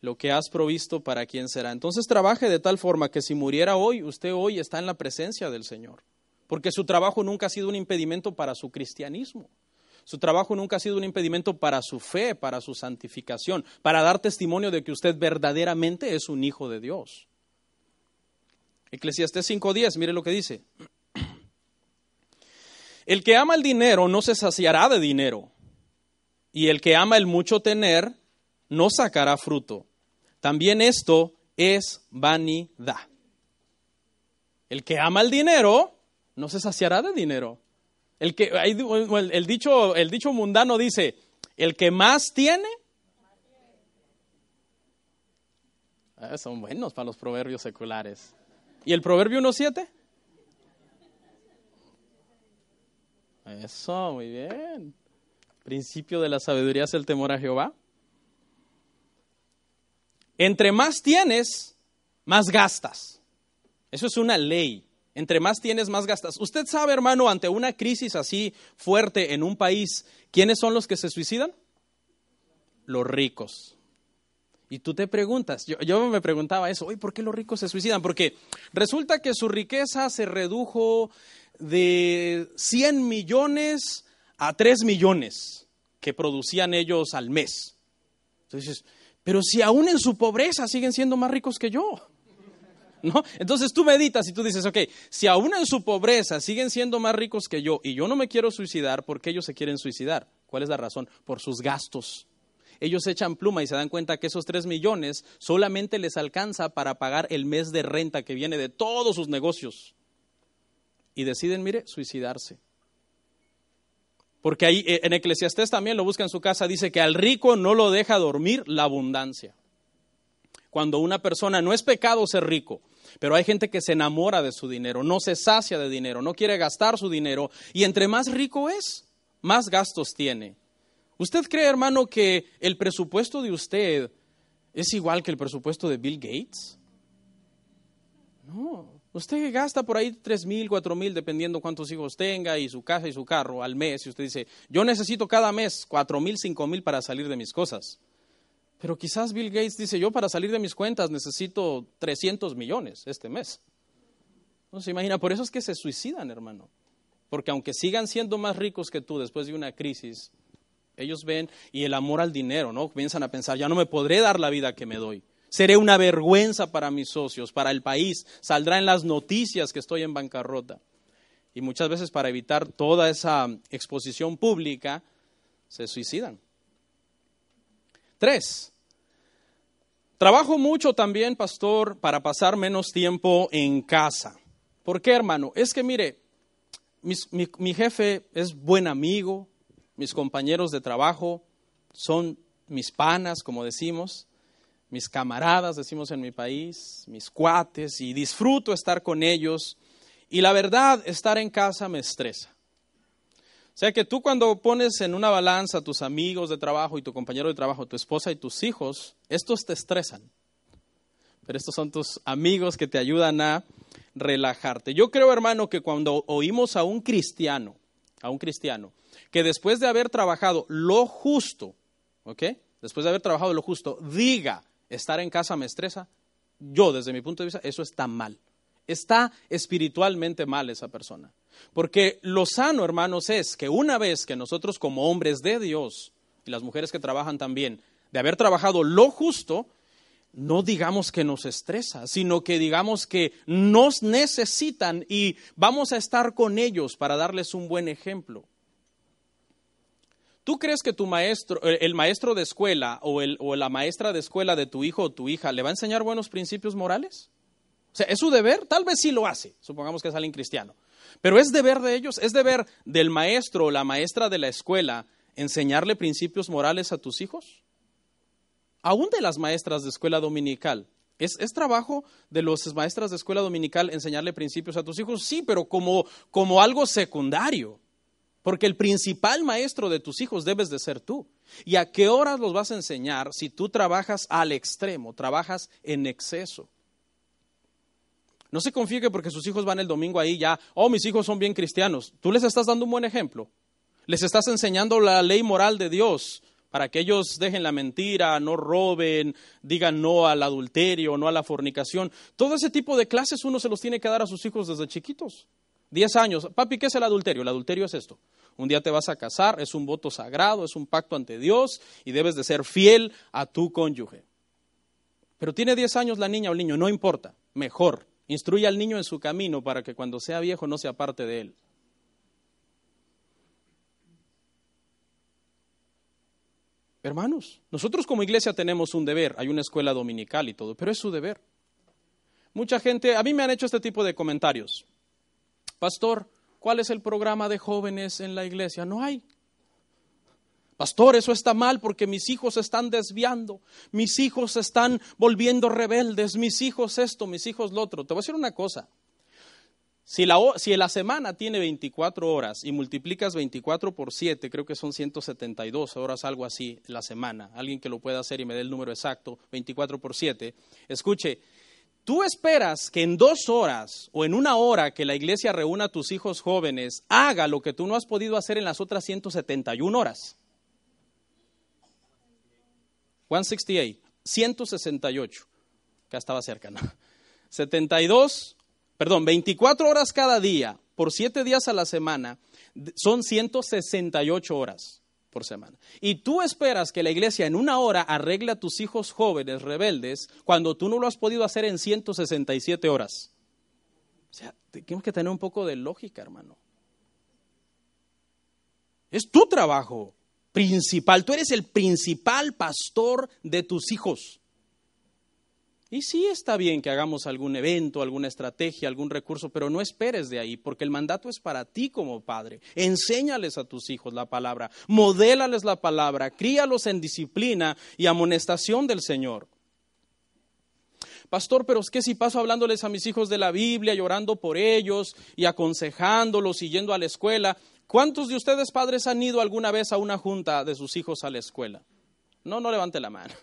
Speaker 1: Lo que has provisto para quién será. Entonces trabaje de tal forma que si muriera hoy, usted hoy está en la presencia del Señor. Porque su trabajo nunca ha sido un impedimento para su cristianismo. Su trabajo nunca ha sido un impedimento para su fe, para su santificación, para dar testimonio de que usted verdaderamente es un hijo de Dios. Eclesiastés 5.10, mire lo que dice. El que ama el dinero no se saciará de dinero, y el que ama el mucho tener no sacará fruto. También esto es vanidad. El que ama el dinero no se saciará de dinero. El, que, el, dicho, el dicho mundano dice, el que más tiene, ah, son buenos para los proverbios seculares. ¿Y el proverbio 1.7? Eso, muy bien. Principio de la sabiduría es el temor a Jehová. Entre más tienes, más gastas. Eso es una ley. Entre más tienes, más gastas. Usted sabe, hermano, ante una crisis así fuerte en un país, ¿quiénes son los que se suicidan? Los ricos. Y tú te preguntas, yo, me preguntaba eso, ¿por qué los ricos se suicidan? Porque resulta que su riqueza se redujo de 100 millones a 3 millones que producían ellos al mes. Entonces, pero si aún en su pobreza siguen siendo más ricos que yo. Entonces tú meditas y tú dices, ok, si aún en su pobreza siguen siendo más ricos que yo y yo no me quiero suicidar, ¿por qué ellos se quieren suicidar? ¿Cuál es la razón? Por sus gastos. Ellos echan pluma y se dan cuenta que esos tres millones solamente les alcanza para pagar el mes de renta que viene de todos sus negocios. Y deciden, mire, suicidarse. Porque ahí eh, en Eclesiastés también lo busca en su casa, dice que al rico no lo deja dormir la abundancia cuando una persona no es pecado ser rico, pero hay gente que se enamora de su dinero, no se sacia de dinero, no quiere gastar su dinero y entre más rico es, más gastos tiene. ¿Usted cree, hermano, que el presupuesto de usted es igual que el presupuesto de Bill Gates? No. Usted gasta por ahí tres mil, cuatro mil, dependiendo cuántos hijos tenga y su casa y su carro al mes. Y usted dice, yo necesito cada mes cuatro mil, cinco mil para salir de mis cosas. Pero quizás Bill Gates dice, yo para salir de mis cuentas necesito 300 millones este mes. No se imagina, por eso es que se suicidan, hermano. Porque aunque sigan siendo más ricos que tú después de una crisis, ellos ven y el amor al dinero, ¿no? Comienzan a pensar, ya no me podré dar la vida que me doy. Seré una vergüenza para mis socios, para el país. Saldrá en las noticias que estoy en bancarrota. Y muchas veces para evitar toda esa exposición pública, se suicidan. Tres, trabajo mucho también, pastor, para pasar menos tiempo en casa. ¿Por qué, hermano? Es que, mire, mi, jefe es buen amigo, mis compañeros de trabajo son mis panas, como decimos, mis camaradas, decimos en mi país, mis cuates, y disfruto estar con ellos. Y la verdad, estar en casa me estresa. O sea que tú cuando pones en una balanza a tus amigos de trabajo y tu compañero de trabajo, tu esposa y tus hijos, estos te estresan. Pero estos son tus amigos que te ayudan a relajarte. Yo creo, hermano, que cuando oímos a un cristiano, a un cristiano, que después de haber trabajado lo justo, ¿ok? Después de haber trabajado lo justo, diga, estar en casa me estresa, yo desde mi punto de vista, eso está mal. Está espiritualmente mal esa persona. Porque lo sano, hermanos, es que una vez que nosotros como hombres de Dios, y las mujeres que trabajan también, de haber trabajado lo justo, no digamos que nos estresa, sino que digamos que nos necesitan y vamos a estar con ellos para darles un buen ejemplo. ¿Tú crees que tu maestro, el maestro de escuela o, la maestra de escuela de tu hijo o tu hija le va a enseñar buenos principios morales? O sea, ¿es su deber? Tal vez sí lo hace, supongamos que es alguien cristiano. Pero es deber de ellos, es deber del maestro o la maestra de la escuela enseñarle principios morales a tus hijos. Aún de las maestras de escuela dominical. ¿Es, ¿Es, trabajo de los maestras de escuela dominical enseñarle principios a tus hijos? Sí, pero como algo secundario. Porque el principal maestro de tus hijos debes de ser tú. ¿Y a qué horas los vas a enseñar si tú trabajas al extremo, trabajas en exceso? No se confíe que porque sus hijos van el domingo ahí ya, oh, mis hijos son bien cristianos. Tú les estás dando un buen ejemplo. Les estás enseñando la ley moral de Dios para que ellos dejen la mentira, no roben, digan no al adulterio, no a la fornicación. Todo ese tipo de clases uno se los tiene que dar a sus hijos desde chiquitos. Diez años. Papi, ¿qué es el adulterio? El adulterio es esto. Un día te vas a casar, es un voto sagrado, es un pacto ante Dios y debes de ser fiel a tu cónyuge. Pero tiene 10 años la niña o el niño, no importa, mejor. Instruye al niño en su camino para que cuando sea viejo no se aparte de él. Hermanos, nosotros como iglesia tenemos un deber, hay una escuela dominical y todo, pero es su deber. Mucha gente, a mí me han hecho este tipo de comentarios. Pastor, ¿Cuál es el programa de jóvenes en la iglesia? No hay. Pastor, eso está mal porque mis hijos se están desviando, mis hijos se están volviendo rebeldes, mis hijos esto, mis hijos lo otro. Te voy a decir una cosa. Si la, si la semana tiene 24 horas y multiplicas 24 por 7, creo que son 172 horas, algo así, la semana. Alguien que lo pueda hacer y me dé el número exacto, 24 por 7. Escuche, Tú esperas que en dos horas o en una hora que la iglesia reúna a tus hijos jóvenes haga lo que tú no has podido hacer en las otras 171 horas. 168, 168, que estaba cerca, ¿no? 72, perdón, 24 horas cada día por 7 días a la semana son 168 horas por semana. Y tú esperas que la iglesia en una hora arregle a tus hijos jóvenes rebeldes cuando tú no lo has podido hacer en 167 horas. O sea, tenemos que tener un poco de lógica, hermano. Es tu trabajo principal. Tú eres el principal pastor de tus hijos. Y sí está bien que hagamos algún evento, alguna estrategia, algún recurso, pero no esperes de ahí, porque el mandato es para ti como padre. Enséñales a tus hijos la palabra, modélales la palabra, críalos en disciplina y amonestación del Señor. Pastor, pero es que si paso hablándoles a mis hijos de la Biblia, llorando por ellos y aconsejándolos y yendo a la escuela, ¿cuántos de ustedes padres han ido alguna vez a una junta de sus hijos a la escuela? No, no levante la mano.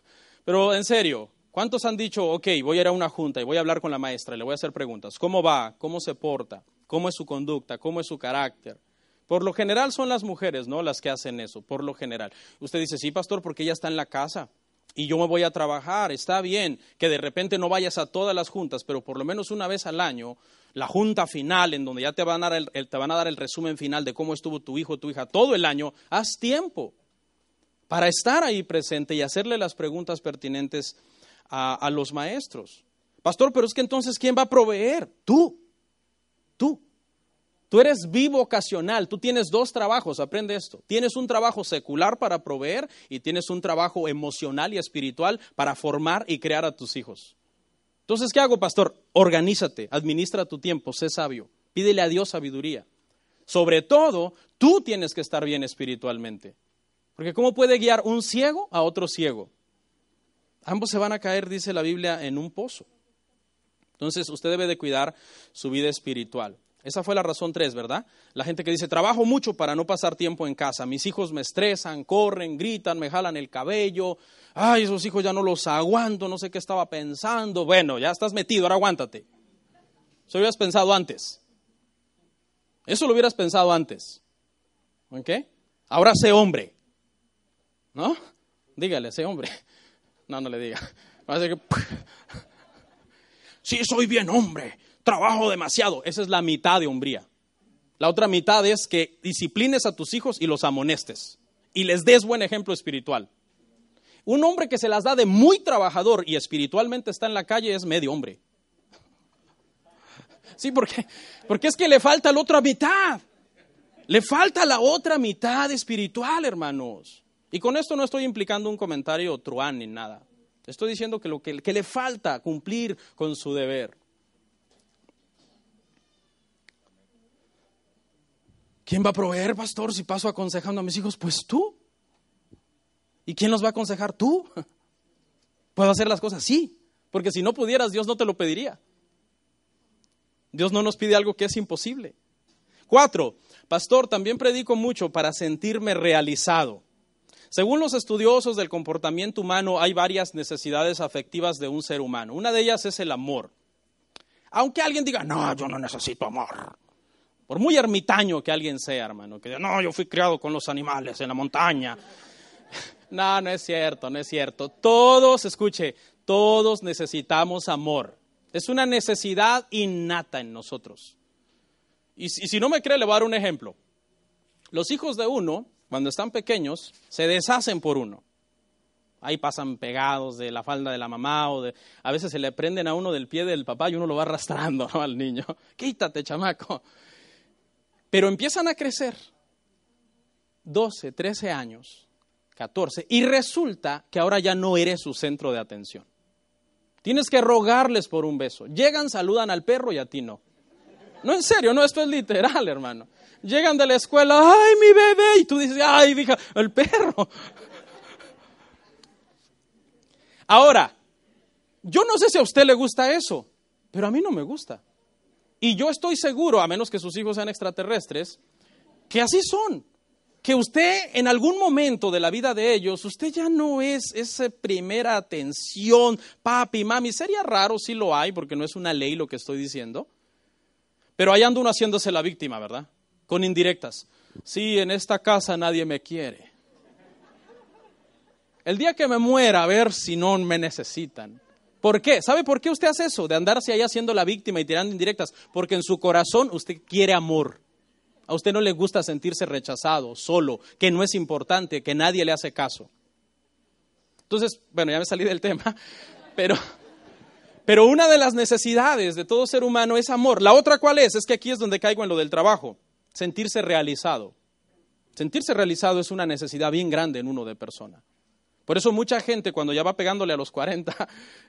Speaker 1: Pero en serio, ¿Cuántos han dicho, ok, voy a ir a una junta y voy a hablar con la maestra y le voy a hacer preguntas? ¿Cómo va? ¿Cómo se porta? ¿Cómo es su conducta? ¿Cómo es su carácter? Por lo general son las mujeres, ¿no? Las que hacen eso, por lo general. Usted dice, sí, pastor, porque ella está en la casa y yo me voy a trabajar. Está bien que de repente no vayas a todas las juntas, pero por lo menos una vez al año, la junta final, en donde ya te van a dar el, te van a dar el resumen final de cómo estuvo tu hijo o tu hija todo el año, haz tiempo para estar ahí presente y hacerle las preguntas pertinentes a, los maestros. Pastor, pero es que entonces, ¿quién va a proveer? Tú, tú. Tú eres bivocacional, tú tienes dos trabajos, aprende esto. Tienes un trabajo secular para proveer y tienes un trabajo emocional y espiritual para formar y crear a tus hijos. Entonces, ¿qué hago, pastor? Organízate, administra tu tiempo, sé sabio, pídele a Dios sabiduría. Sobre todo, tú tienes que estar bien espiritualmente. Porque ¿cómo puede guiar un ciego a otro ciego? Ambos se van a caer, dice la Biblia, en un pozo. Entonces usted debe de cuidar su vida espiritual. Esa fue la razón tres, ¿verdad? La gente que dice, trabajo mucho para no pasar tiempo en casa. Mis hijos me estresan, corren, gritan, me jalan el cabello. Ay, esos hijos ya no los aguanto, no sé qué estaba pensando. Bueno, ya estás metido, ahora aguántate. Eso lo hubieras pensado antes. Eso lo hubieras pensado antes. ¿Ok? Ahora sé hombre. ¿No? Dígale, sé hombre. No, no le diga. Va a que... Sí, soy bien hombre trabajo demasiado. Esa es la mitad de hombría. La otra mitad es que disciplines a tus hijos y los amonestes y les des buen ejemplo espiritual. Un hombre que se las da de muy trabajador y espiritualmente está en la calle es medio hombre. Sí, porque, porque es que le falta la otra mitad. Le falta la otra mitad espiritual, hermanos. Y con esto no estoy implicando un comentario truán ni nada. Estoy diciendo que lo que, le falta cumplir con su deber. ¿Quién va a proveer, pastor, si paso aconsejando a mis hijos? Pues tú. ¿Y quién los va a aconsejar? Tú. ¿Puedo hacer las cosas? Sí, porque si no pudieras, Dios no te lo pediría. Dios no nos pide algo que es imposible. Cuatro, pastor, también predico mucho para sentirme realizado. Según los estudiosos del comportamiento humano, hay varias necesidades afectivas de un ser humano. Una de ellas es el amor. Aunque alguien diga, no, yo no necesito amor. Por muy ermitaño que alguien sea, hermano, que diga, no, yo fui criado con los animales en la montaña. No, no es cierto, no es cierto. Todos, escuche, todos necesitamos amor. Es una necesidad innata en nosotros. Y, si no me cree, le voy a dar un ejemplo. Los hijos de uno, cuando están pequeños, se deshacen por uno. Ahí pasan pegados de la falda de la mamá o de, a veces se le prenden a uno del pie del papá y uno lo va arrastrando al niño. Quítate, chamaco. Pero empiezan a crecer 12, 13 años, 14, y resulta que ahora ya no eres su centro de atención. Tienes que rogarles por un beso. Llegan, saludan al perro y a ti no. No, en serio, no, esto es literal, hermano. Llegan de la escuela, ay, mi bebé, y tú dices, ay, hija, el perro. Ahora, yo no sé si a usted le gusta eso, pero a mí no me gusta. Y yo estoy seguro, a menos que sus hijos sean extraterrestres, que así son. Que usted en algún momento de la vida de ellos, usted ya no es esa primera atención, papi, mami. Sería raro si lo hay, porque no es una ley lo que estoy diciendo. Pero ahí anda uno haciéndose la víctima, ¿verdad? Con indirectas. Sí, en esta casa nadie me quiere. El día que me muera, a ver si no me necesitan. ¿Por qué? ¿Sabe por qué usted hace eso? De andarse ahí haciendo la víctima y tirando indirectas. Porque en su corazón usted quiere amor. A usted no le gusta sentirse rechazado, solo, que no es importante, que nadie le hace caso. Entonces, bueno, ya me salí del tema, pero, pero una de las necesidades de todo ser humano es amor. La otra cuál es? Es que aquí es donde caigo en lo del trabajo, sentirse realizado. Sentirse realizado es una necesidad bien grande en uno de persona. Por eso mucha gente cuando ya va pegándole a los 40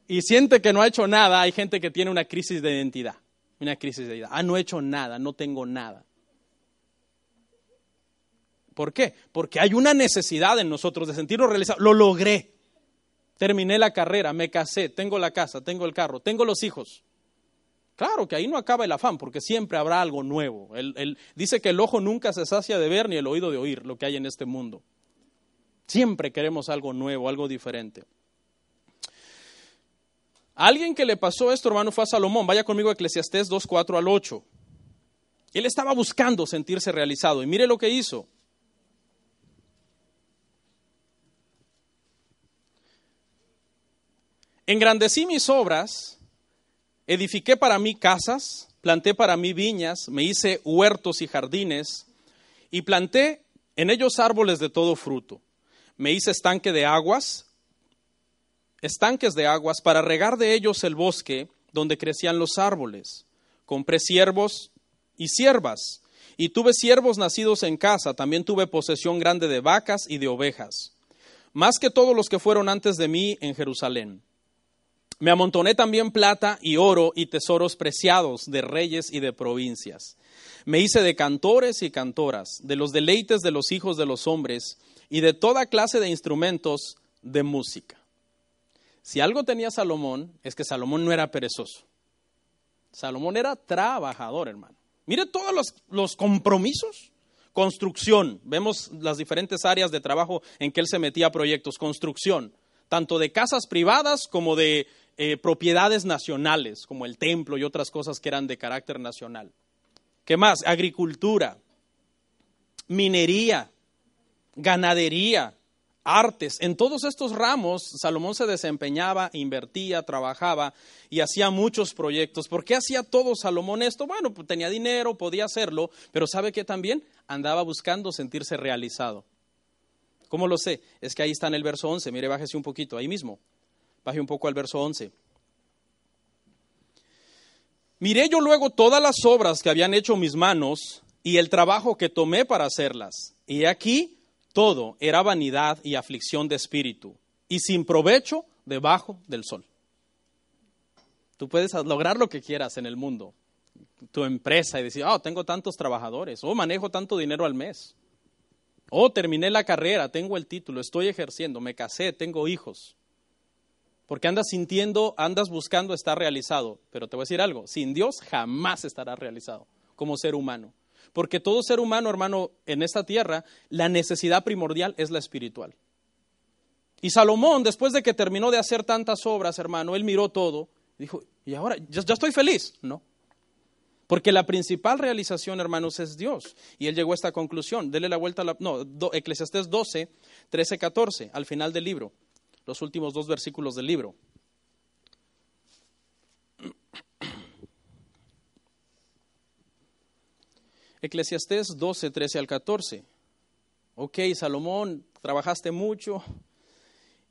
Speaker 1: y siente que no ha hecho nada, hay gente que tiene una crisis de identidad. Una crisis de identidad. Ah, no he hecho nada, no tengo nada. ¿Por qué? Porque hay una necesidad en nosotros de sentirnos realizados. Lo logré. Terminé la carrera, me casé, tengo la casa, tengo el carro, tengo los hijos. Claro que ahí no acaba el afán, porque siempre habrá algo nuevo. él dice que el ojo nunca se sacia de ver ni el oído de oír lo que hay en este mundo. Siempre queremos algo nuevo, algo diferente. alguien que le pasó esto, hermano, fue a Salomón. Vaya conmigo a Eclesiastés 2, 4 al 8. Él estaba buscando sentirse realizado y mire lo que hizo. Engrandecí mis obras, edifiqué para mí casas, planté para mí viñas, me hice huertos y jardines y planté en ellos árboles de todo fruto me hice estanque de aguas, estanques de aguas para regar de ellos el bosque donde crecían los árboles. Compré siervos y siervas, y tuve siervos nacidos en casa, también tuve posesión grande de vacas y de ovejas, más que todos los que fueron antes de mí en Jerusalén. Me amontoné también plata y oro y tesoros preciados de reyes y de provincias. Me hice de cantores y cantoras, de los deleites de los hijos de los hombres, y de toda clase de instrumentos de música. Si algo tenía Salomón, es que Salomón no era perezoso. Salomón era trabajador, hermano. Mire todos los, los compromisos. Construcción, vemos las diferentes áreas de trabajo en que él se metía a proyectos. Construcción, tanto de casas privadas como de eh, propiedades nacionales, como el templo y otras cosas que eran de carácter nacional. ¿Qué más? Agricultura, minería, ganadería, artes. En todos estos ramos Salomón se desempeñaba, invertía, trabajaba y hacía muchos proyectos. ¿Por qué hacía todo Salomón esto? Bueno, pues tenía dinero, podía hacerlo, pero ¿sabe que también? Andaba buscando sentirse realizado. ¿Cómo lo sé? Es que ahí está en el verso 11. Mire, bájese un poquito, ahí mismo. Baje un poco al verso 11. Miré yo luego todas las obras que habían hecho mis manos y el trabajo que tomé para hacerlas. Y aquí todo era vanidad y aflicción de espíritu, y sin provecho debajo del sol. Tú puedes lograr lo que quieras en el mundo, tu empresa, y decir, oh, tengo tantos trabajadores, oh, manejo tanto dinero al mes, oh, terminé la carrera, tengo el título, estoy ejerciendo, me casé, tengo hijos. Porque andas sintiendo, andas buscando estar realizado. Pero te voy a decir algo, sin Dios jamás estarás realizado como ser humano. Porque todo ser humano, hermano, en esta tierra, la necesidad primordial es la espiritual. Y Salomón, después de que terminó de hacer tantas obras, hermano, él miró todo y dijo, ¿y ahora ya, estoy feliz? No. Porque la principal realización, hermanos, es Dios. Y él llegó a esta conclusión. Dele la vuelta a la... No, Eclesiastés 12, 13, 14, al final del libro. Los últimos dos versículos del libro. Eclesiastés 12, 13 al 14. Ok, Salomón, trabajaste mucho.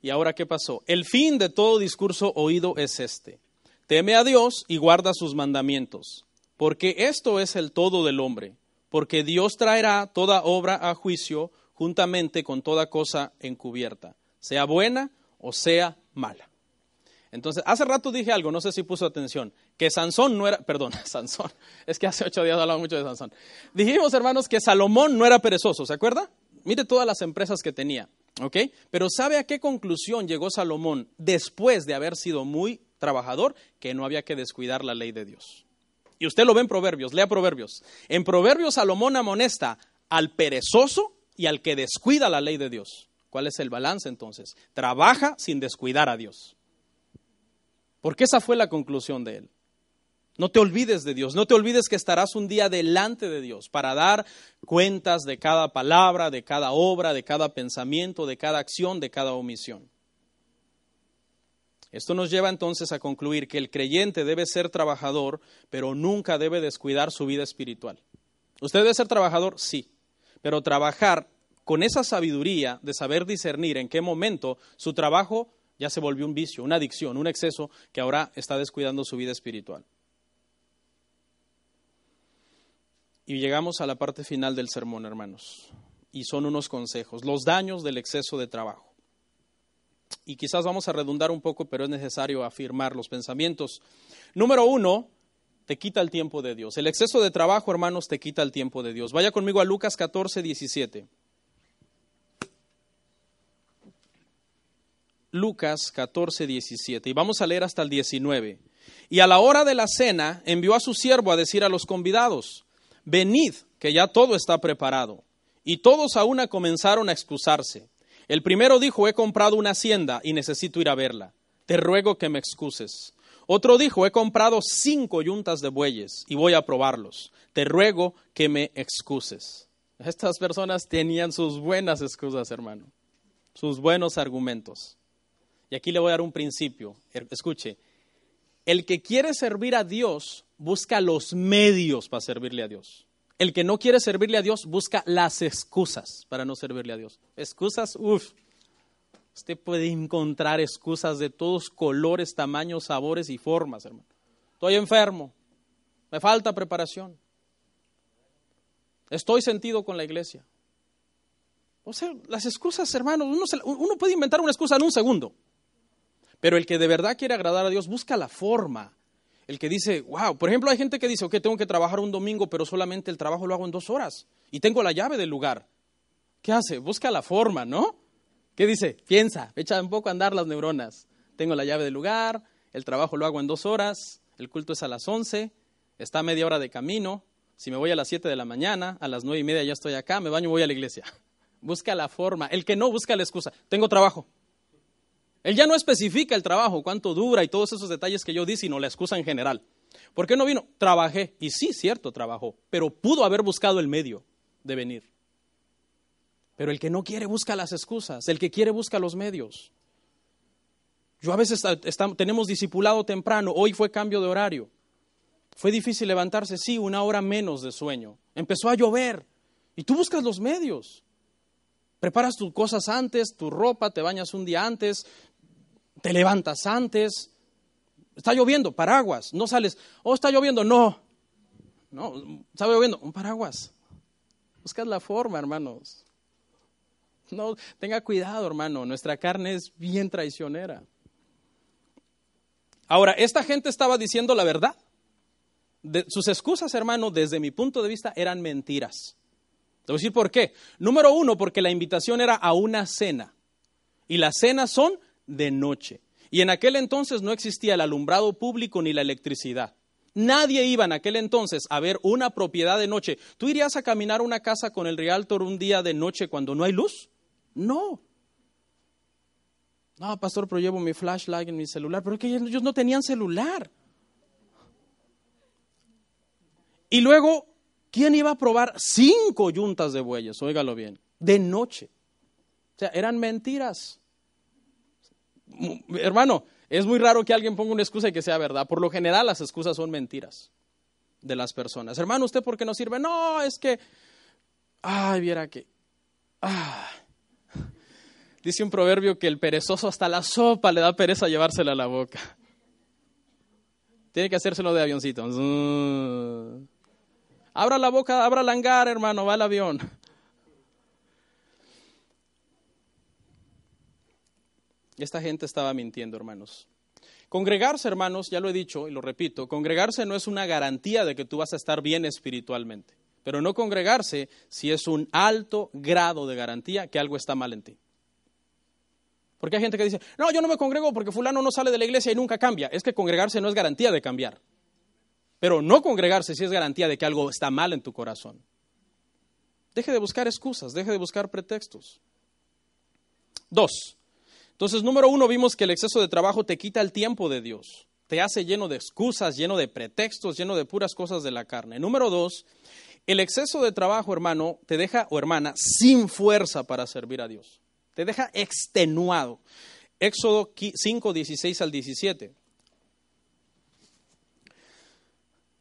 Speaker 1: ¿Y ahora qué pasó? El fin de todo discurso oído es este. Teme a Dios y guarda sus mandamientos, porque esto es el todo del hombre, porque Dios traerá toda obra a juicio juntamente con toda cosa encubierta, sea buena o sea mala. Entonces, hace rato dije algo, no sé si puso atención, que Sansón no era, perdón, Sansón, es que hace ocho días hablaba mucho de Sansón. Dijimos, hermanos, que Salomón no era perezoso, ¿se acuerda? Mire todas las empresas que tenía, ¿ok? Pero ¿sabe a qué conclusión llegó Salomón después de haber sido muy trabajador? Que no había que descuidar la ley de Dios. Y usted lo ve en Proverbios, lea Proverbios. En Proverbios Salomón amonesta al perezoso y al que descuida la ley de Dios. ¿Cuál es el balance entonces? Trabaja sin descuidar a Dios. Porque esa fue la conclusión de él. No te olvides de Dios, no te olvides que estarás un día delante de Dios para dar cuentas de cada palabra, de cada obra, de cada pensamiento, de cada acción, de cada omisión. Esto nos lleva entonces a concluir que el creyente debe ser trabajador, pero nunca debe descuidar su vida espiritual. ¿Usted debe ser trabajador? Sí, pero trabajar con esa sabiduría de saber discernir en qué momento su trabajo ya se volvió un vicio, una adicción, un exceso que ahora está descuidando su vida espiritual. Y llegamos a la parte final del sermón, hermanos, y son unos consejos, los daños del exceso de trabajo. Y quizás vamos a redundar un poco, pero es necesario afirmar los pensamientos. Número uno, te quita el tiempo de Dios. El exceso de trabajo, hermanos, te quita el tiempo de Dios. Vaya conmigo a Lucas 14, 17. Lucas 14, 17. Y vamos a leer hasta el 19. Y a la hora de la cena envió a su siervo a decir a los convidados, venid, que ya todo está preparado. Y todos a una comenzaron a excusarse. El primero dijo, he comprado una hacienda y necesito ir a verla. Te ruego que me excuses. Otro dijo, he comprado cinco yuntas de bueyes y voy a probarlos. Te ruego que me excuses. Estas personas tenían sus buenas excusas, hermano, sus buenos argumentos. Y aquí le voy a dar un principio. Er, escuche, el que quiere servir a Dios busca los medios para servirle a Dios. El que no quiere servirle a Dios busca las excusas para no servirle a Dios. Excusas, uff. Usted puede encontrar excusas de todos colores, tamaños, sabores y formas, hermano. Estoy enfermo. Me falta preparación. Estoy sentido con la iglesia. O sea, las excusas, hermanos, uno, uno puede inventar una excusa en un segundo. Pero el que de verdad quiere agradar a Dios busca la forma. El que dice, wow, por ejemplo, hay gente que dice, ok, tengo que trabajar un domingo, pero solamente el trabajo lo hago en dos horas y tengo la llave del lugar. ¿Qué hace? Busca la forma, ¿no? ¿Qué dice? Piensa, echa un poco a andar las neuronas. Tengo la llave del lugar, el trabajo lo hago en dos horas, el culto es a las once, está a media hora de camino, Si me voy a las 7 de la mañana, a las nueve y media ya estoy acá, me baño y voy a la iglesia. Busca la forma. El que no busca la excusa. Tengo trabajo. Él ya no especifica el trabajo, cuánto dura y todos esos detalles que yo di, sino la excusa en general. ¿Por qué no vino? Trabajé. Y sí, cierto, trabajó. Pero pudo haber buscado el medio de venir. Pero el que no quiere busca las excusas. El que quiere busca los medios. Yo a veces tenemos discipulado temprano. Hoy fue cambio de horario. Fue difícil levantarse, sí, una hora menos de sueño. Empezó a llover. Y tú buscas los medios. Preparas tus cosas antes, tu ropa, te bañas un día antes, te levantas antes. Está lloviendo, paraguas. No sales, oh, está lloviendo, no. No, está lloviendo, un paraguas. Buscas la forma, hermanos. No, tenga cuidado, hermano. Nuestra carne es bien traicionera. Ahora, esta gente estaba diciendo la verdad sus excusas, hermano, desde mi punto de vista, eran mentiras. Te voy a decir por qué. Número uno, porque la invitación era a una cena. Y las cenas son de noche. Y en aquel entonces no existía el alumbrado público ni la electricidad. Nadie iba en aquel entonces a ver una propiedad de noche. ¿Tú irías a caminar una casa con el realtor un día de noche cuando no hay luz? No. No, pastor, pero llevo mi flashlight en mi celular. Pero es que ellos no tenían celular. Y luego, ¿quién iba a probar cinco yuntas de bueyes? Óigalo bien, de noche. O sea, eran mentiras. Hermano, es muy raro que alguien ponga una excusa y que sea verdad. Por lo general, las excusas son mentiras de las personas. Hermano, ¿usted por qué no sirve? No, es que, ay, viera que, Dice un proverbio que el perezoso hasta la sopa le da pereza llevársela a la boca. Tiene que hacérselo de avioncito. Abra la boca, abra el hangar, hermano, va el avión. Esta gente estaba mintiendo, hermanos. Congregarse, hermanos, ya lo he dicho y lo repito, congregarse no es una garantía de que tú vas a estar bien espiritualmente, pero no congregarse si es un alto grado de garantía que algo está mal en ti. Porque hay gente que dice, no, yo no me congrego porque fulano no sale de la iglesia y nunca cambia. Es que congregarse no es garantía de cambiar. Pero no congregarse sí es garantía de que algo está mal en tu corazón. Deje de buscar excusas, deje de buscar pretextos. Dos. Entonces, número uno, vimos que el exceso de trabajo te quita el tiempo de Dios. Te hace lleno de excusas, lleno de pretextos, lleno de puras cosas de la carne. Número dos, el exceso de trabajo, hermano, te deja, o hermana, sin fuerza para servir a Dios. Te deja extenuado. Éxodo 5, 16 al 17.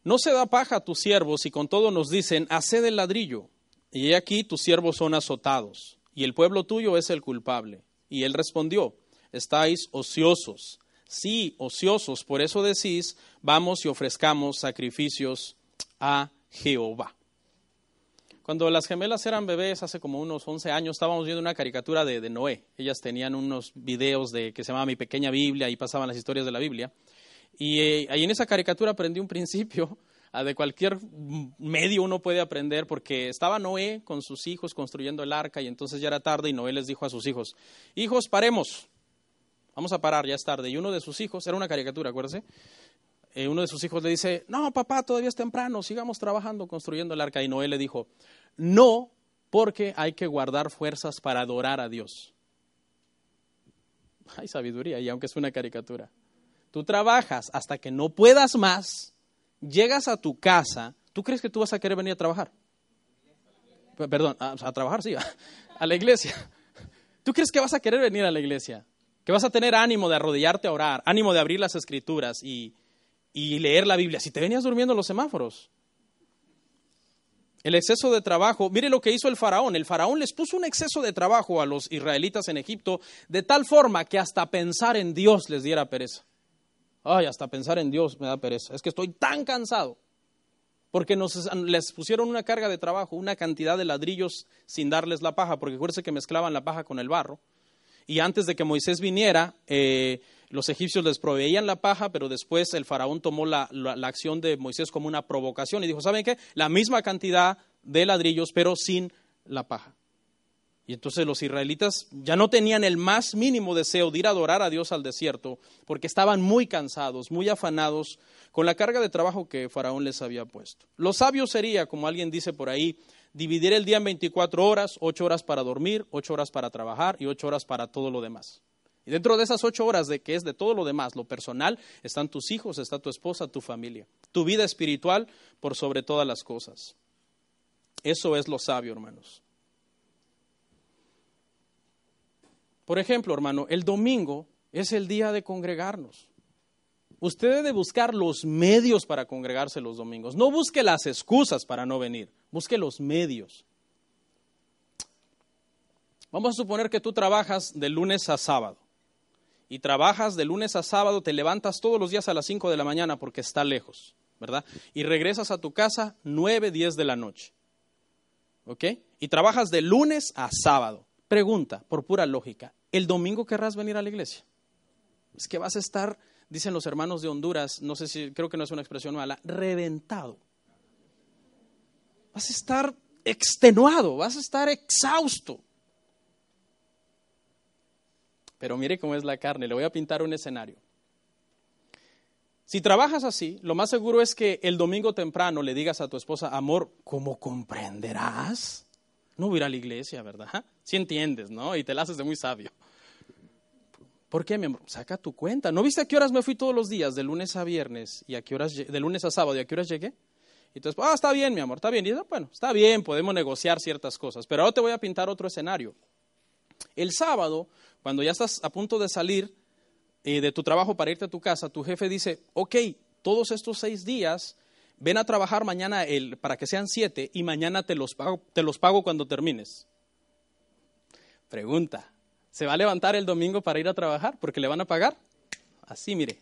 Speaker 1: No se da paja a tus siervos y con todo nos dicen, haced el ladrillo. Y aquí tus siervos son azotados, y el pueblo tuyo es el culpable. Y él respondió, estáis ociosos. Sí, ociosos, por eso decís, vamos y ofrezcamos sacrificios a Jehová. Cuando las gemelas eran bebés, hace como unos 11 años, estábamos viendo una caricatura de, Noé. Ellas tenían unos videos de, que se llamaba Mi Pequeña Biblia y pasaban las historias de la Biblia. Y eh, ahí en esa caricatura aprendí un principio de cualquier medio uno puede aprender, porque estaba Noé con sus hijos construyendo el arca y entonces ya era tarde y Noé les dijo a sus hijos, hijos, paremos, vamos a parar, ya es tarde. Y uno de sus hijos, era una caricatura, acuérdense, eh, uno de sus hijos le dice, no, papá, todavía es temprano, sigamos trabajando, construyendo el arca. Y Noé le dijo, no, porque hay que guardar fuerzas para adorar a Dios. Hay sabiduría, y aunque es una caricatura. Tú trabajas hasta que no puedas más, llegas a tu casa, ¿tú crees que tú vas a querer venir a trabajar? Perdón, a, trabajar, sí, a, la iglesia. ¿Tú crees que vas a querer venir a la iglesia? Que vas a tener ánimo de arrodillarte a orar, ánimo de abrir las escrituras y, y leer la Biblia. Si te venías durmiendo en los semáforos. El exceso de trabajo, mire lo que hizo el faraón. El faraón les puso un exceso de trabajo a los israelitas en Egipto de tal forma que hasta pensar en Dios les diera pereza. Ay, hasta pensar en Dios me da pereza. Es que estoy tan cansado. Porque nos, les pusieron una carga de trabajo, una cantidad de ladrillos sin darles la paja, porque acuérdense que mezclaban la paja con el barro. Y antes de que Moisés viniera, eh, los egipcios les proveían la paja, pero después el faraón tomó la, la, acción de Moisés como una provocación y dijo, ¿saben qué? La misma cantidad de ladrillos, pero sin la paja. Y entonces los israelitas ya no tenían el más mínimo deseo de ir a adorar a Dios al desierto, porque estaban muy cansados, muy afanados con la carga de trabajo que Faraón les había puesto. Lo sabio sería, como alguien dice por ahí, dividir el día en 24 horas, 8 horas para dormir, 8 horas para trabajar y 8 horas para todo lo demás. Y dentro de esas 8 horas de que es de todo lo demás, lo personal, están tus hijos, está tu esposa, tu familia, tu vida espiritual por sobre todas las cosas. Eso es lo sabio, hermanos. Por ejemplo, hermano, el domingo es el día de congregarnos. Usted debe buscar los medios para congregarse los domingos. No busque las excusas para no venir, busque los medios. Vamos a suponer que tú trabajas de lunes a sábado. Y trabajas de lunes a sábado, te levantas todos los días a las 5 de la mañana porque está lejos, ¿verdad? Y regresas a tu casa 9, 10 de la noche. ¿Ok? Y trabajas de lunes a sábado. Pregunta, por pura lógica, ¿el domingo querrás venir a la iglesia? Es que vas a estar, dicen los hermanos de Honduras, no sé si, creo que no es una expresión mala, reventado. Vas a estar extenuado, vas a estar exhausto. Pero mire cómo es la carne, le voy a pintar un escenario. Si trabajas así, lo más seguro es que el domingo temprano le digas a tu esposa, amor, ¿cómo comprenderás? No voy a ir a la iglesia, ¿verdad? Si entiendes, ¿no? Y te la haces de muy sabio. ¿Por qué, mi amor? Saca tu cuenta. ¿No viste a qué horas me fui todos los días, de lunes a viernes, y a qué horas, de lunes a sábado, y a qué horas llegué? Y entonces, ah, está bien, mi amor, está bien. Y bueno, está bien, podemos negociar ciertas cosas. Pero ahora te voy a pintar otro escenario. El sábado, cuando ya estás a punto de salir eh, de tu trabajo para irte a tu casa, tu jefe dice, ok, todos estos seis días ven a trabajar mañana el, para que sean siete y mañana te los, pago, te los pago cuando termines. Pregunta, ¿se va a levantar el domingo para ir a trabajar porque le van a pagar? Así, mire,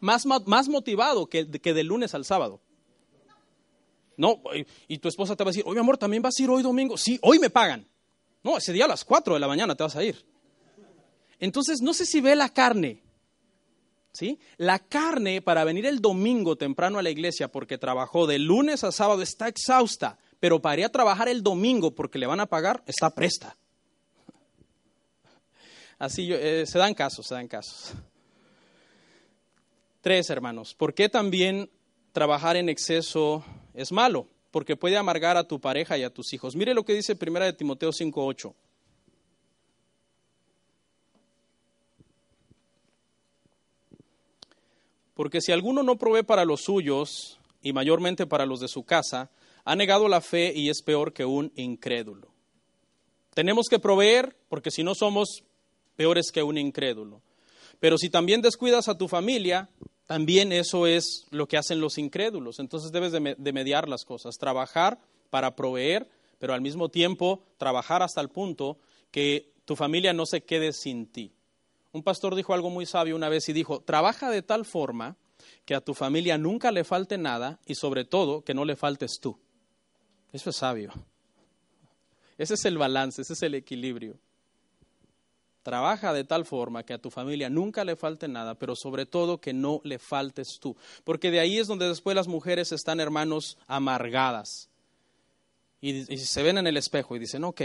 Speaker 1: más, más motivado que, que del lunes al sábado. No, y tu esposa te va a decir, oye amor, ¿también vas a ir hoy domingo? Sí, hoy me pagan. No, ese día a las cuatro de la mañana te vas a ir. Entonces, no sé si ve la carne ¿sí? La carne para venir el domingo temprano a la iglesia porque trabajó de lunes a sábado está exhausta, pero para ir a trabajar el domingo porque le van a pagar está presta. Así eh, se dan casos, se dan casos. Tres, hermanos, ¿por qué también trabajar en exceso es malo? Porque puede amargar a tu pareja y a tus hijos. Mire lo que dice 1 de Timoteo 5:8. Porque si alguno no provee para los suyos, y mayormente para los de su casa, ha negado la fe y es peor que un incrédulo. Tenemos que proveer porque si no somos peores que un incrédulo. Pero si también descuidas a tu familia, también eso es lo que hacen los incrédulos. Entonces debes de, mediar las cosas, trabajar para proveer, pero al mismo tiempo trabajar hasta el punto que tu familia no se quede sin ti. Un pastor dijo algo muy sabio una vez y dijo, trabaja de tal forma que a tu familia nunca le falte nada y sobre todo que no le faltes tú. Eso es sabio. Ese es el balance, ese es el equilibrio. Trabaja de tal forma que a tu familia nunca le falte nada, pero sobre todo que no le faltes tú. Porque de ahí es donde después las mujeres están, hermanos, amargadas. Y, se ven en el espejo y dicen, ok,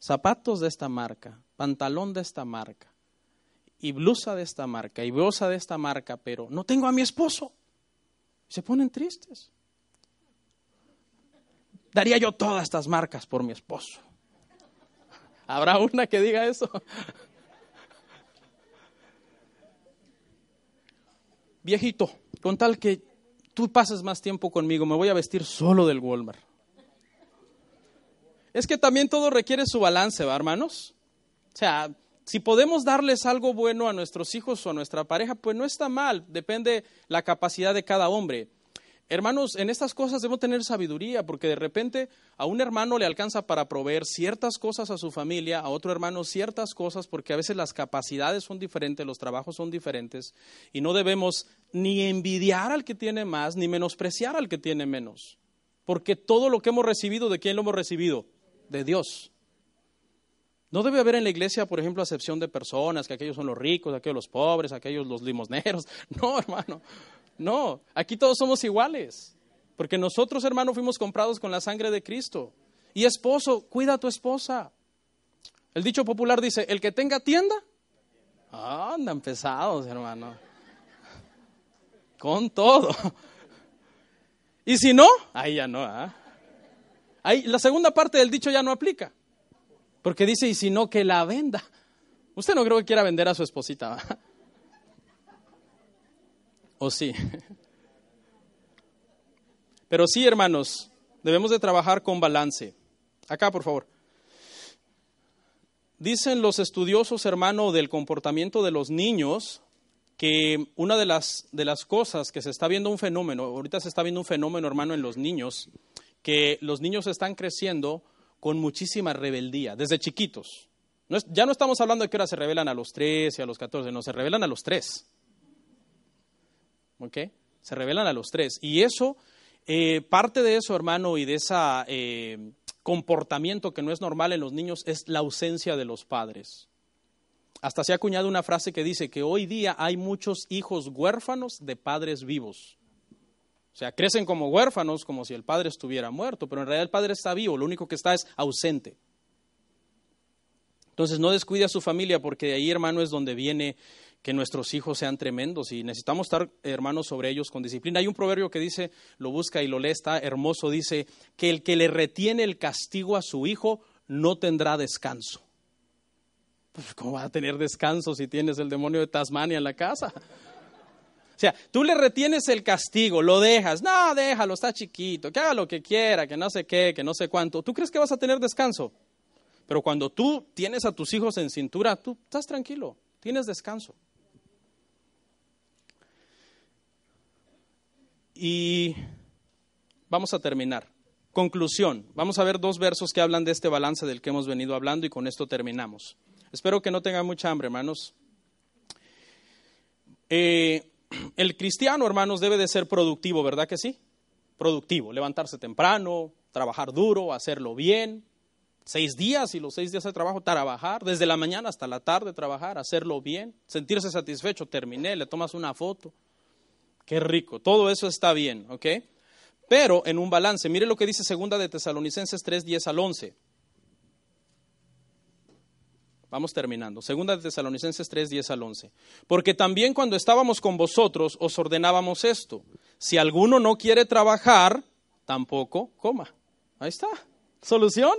Speaker 1: zapatos de esta marca, pantalón de esta marca, y blusa de esta marca y blusa de esta marca, pero no tengo a mi esposo. Se ponen tristes. Daría yo todas estas marcas por mi esposo. ¿Habrá una que diga eso? Viejito, con tal que tú pases más tiempo conmigo, me voy a vestir solo del Walmart. Es que también todo requiere su balance, ¿va, hermanos? O sea, si podemos darles algo bueno a nuestros hijos o a nuestra pareja, pues no está mal, depende la capacidad de cada hombre. Hermanos, en estas cosas debemos tener sabiduría, porque de repente a un hermano le alcanza para proveer ciertas cosas a su familia, a otro hermano ciertas cosas, porque a veces las capacidades son diferentes, los trabajos son diferentes, y no debemos ni envidiar al que tiene más, ni menospreciar al que tiene menos, porque todo lo que hemos recibido, ¿de quién lo hemos recibido? De Dios. No debe haber en la iglesia, por ejemplo, acepción de personas, que aquellos son los ricos, aquellos los pobres, aquellos los limosneros. No, hermano, no, aquí todos somos iguales, porque nosotros, hermano, fuimos comprados con la sangre de Cristo. Y esposo, cuida a tu esposa. El dicho popular dice, el que tenga tienda, andan pesados, hermano. Con todo. Y si no, ahí ya no. ¿ah? Ahí, la segunda parte del dicho ya no aplica. Porque dice, y si no, que la venda. Usted no creo que quiera vender a su esposita. ¿O sí? Pero sí, hermanos, debemos de trabajar con balance. Acá, por favor. Dicen los estudiosos, hermano, del comportamiento de los niños, que una de las, de las cosas que se está viendo un fenómeno, ahorita se está viendo un fenómeno, hermano, en los niños, que los niños están creciendo con muchísima rebeldía, desde chiquitos. ya no estamos hablando de que ahora se rebelan a los 13 y a los 14, no, se rebelan a los 3. ¿Ok? Se rebelan a los 3. Y eso, eh, parte de eso, hermano, y de ese eh, comportamiento que no es normal en los niños es la ausencia de los padres. Hasta se ha acuñado una frase que dice que hoy día hay muchos hijos huérfanos de padres vivos. Sea, crecen como huérfanos, como si el padre estuviera muerto, pero en realidad el padre está vivo, lo único que está es ausente. Entonces no descuide a su familia porque de ahí, hermano, es donde viene que nuestros hijos sean tremendos y necesitamos estar, hermanos, sobre ellos con disciplina. Hay un proverbio que dice, lo busca y lo lee, está hermoso, dice, que el que le retiene el castigo a su hijo no tendrá descanso. Pues, ¿cómo va a tener descanso si tienes el demonio de Tasmania en la casa? Sea, tú le retienes el castigo, lo dejas, no, déjalo, está chiquito, que haga lo que quiera, que no sé qué, que no sé cuánto. ¿Tú crees que vas a tener descanso? Pero cuando tú tienes a tus hijos en cintura, tú estás tranquilo, tienes descanso. Y vamos a terminar. Conclusión. Vamos a ver dos versos que hablan de este balance del que hemos venido hablando y con esto terminamos. Espero que no tengan mucha hambre, hermanos. Eh, el cristiano, hermanos, debe de ser productivo, ¿verdad que sí? Productivo, levantarse temprano, trabajar duro, hacerlo bien. Seis días y los seis días de trabajo, trabajar, desde la mañana hasta la tarde trabajar, hacerlo bien, sentirse satisfecho, terminé, le tomas una foto. Qué rico, todo eso está bien, ¿ok? Pero en un balance, mire lo que dice segunda de Tesalonicenses 3, 10 al 11. Vamos terminando. Segunda de Tesalonicenses 3, 10 al 11. Porque también cuando estábamos con vosotros os ordenábamos esto. Si alguno no quiere trabajar, tampoco coma. Ahí está. Solución.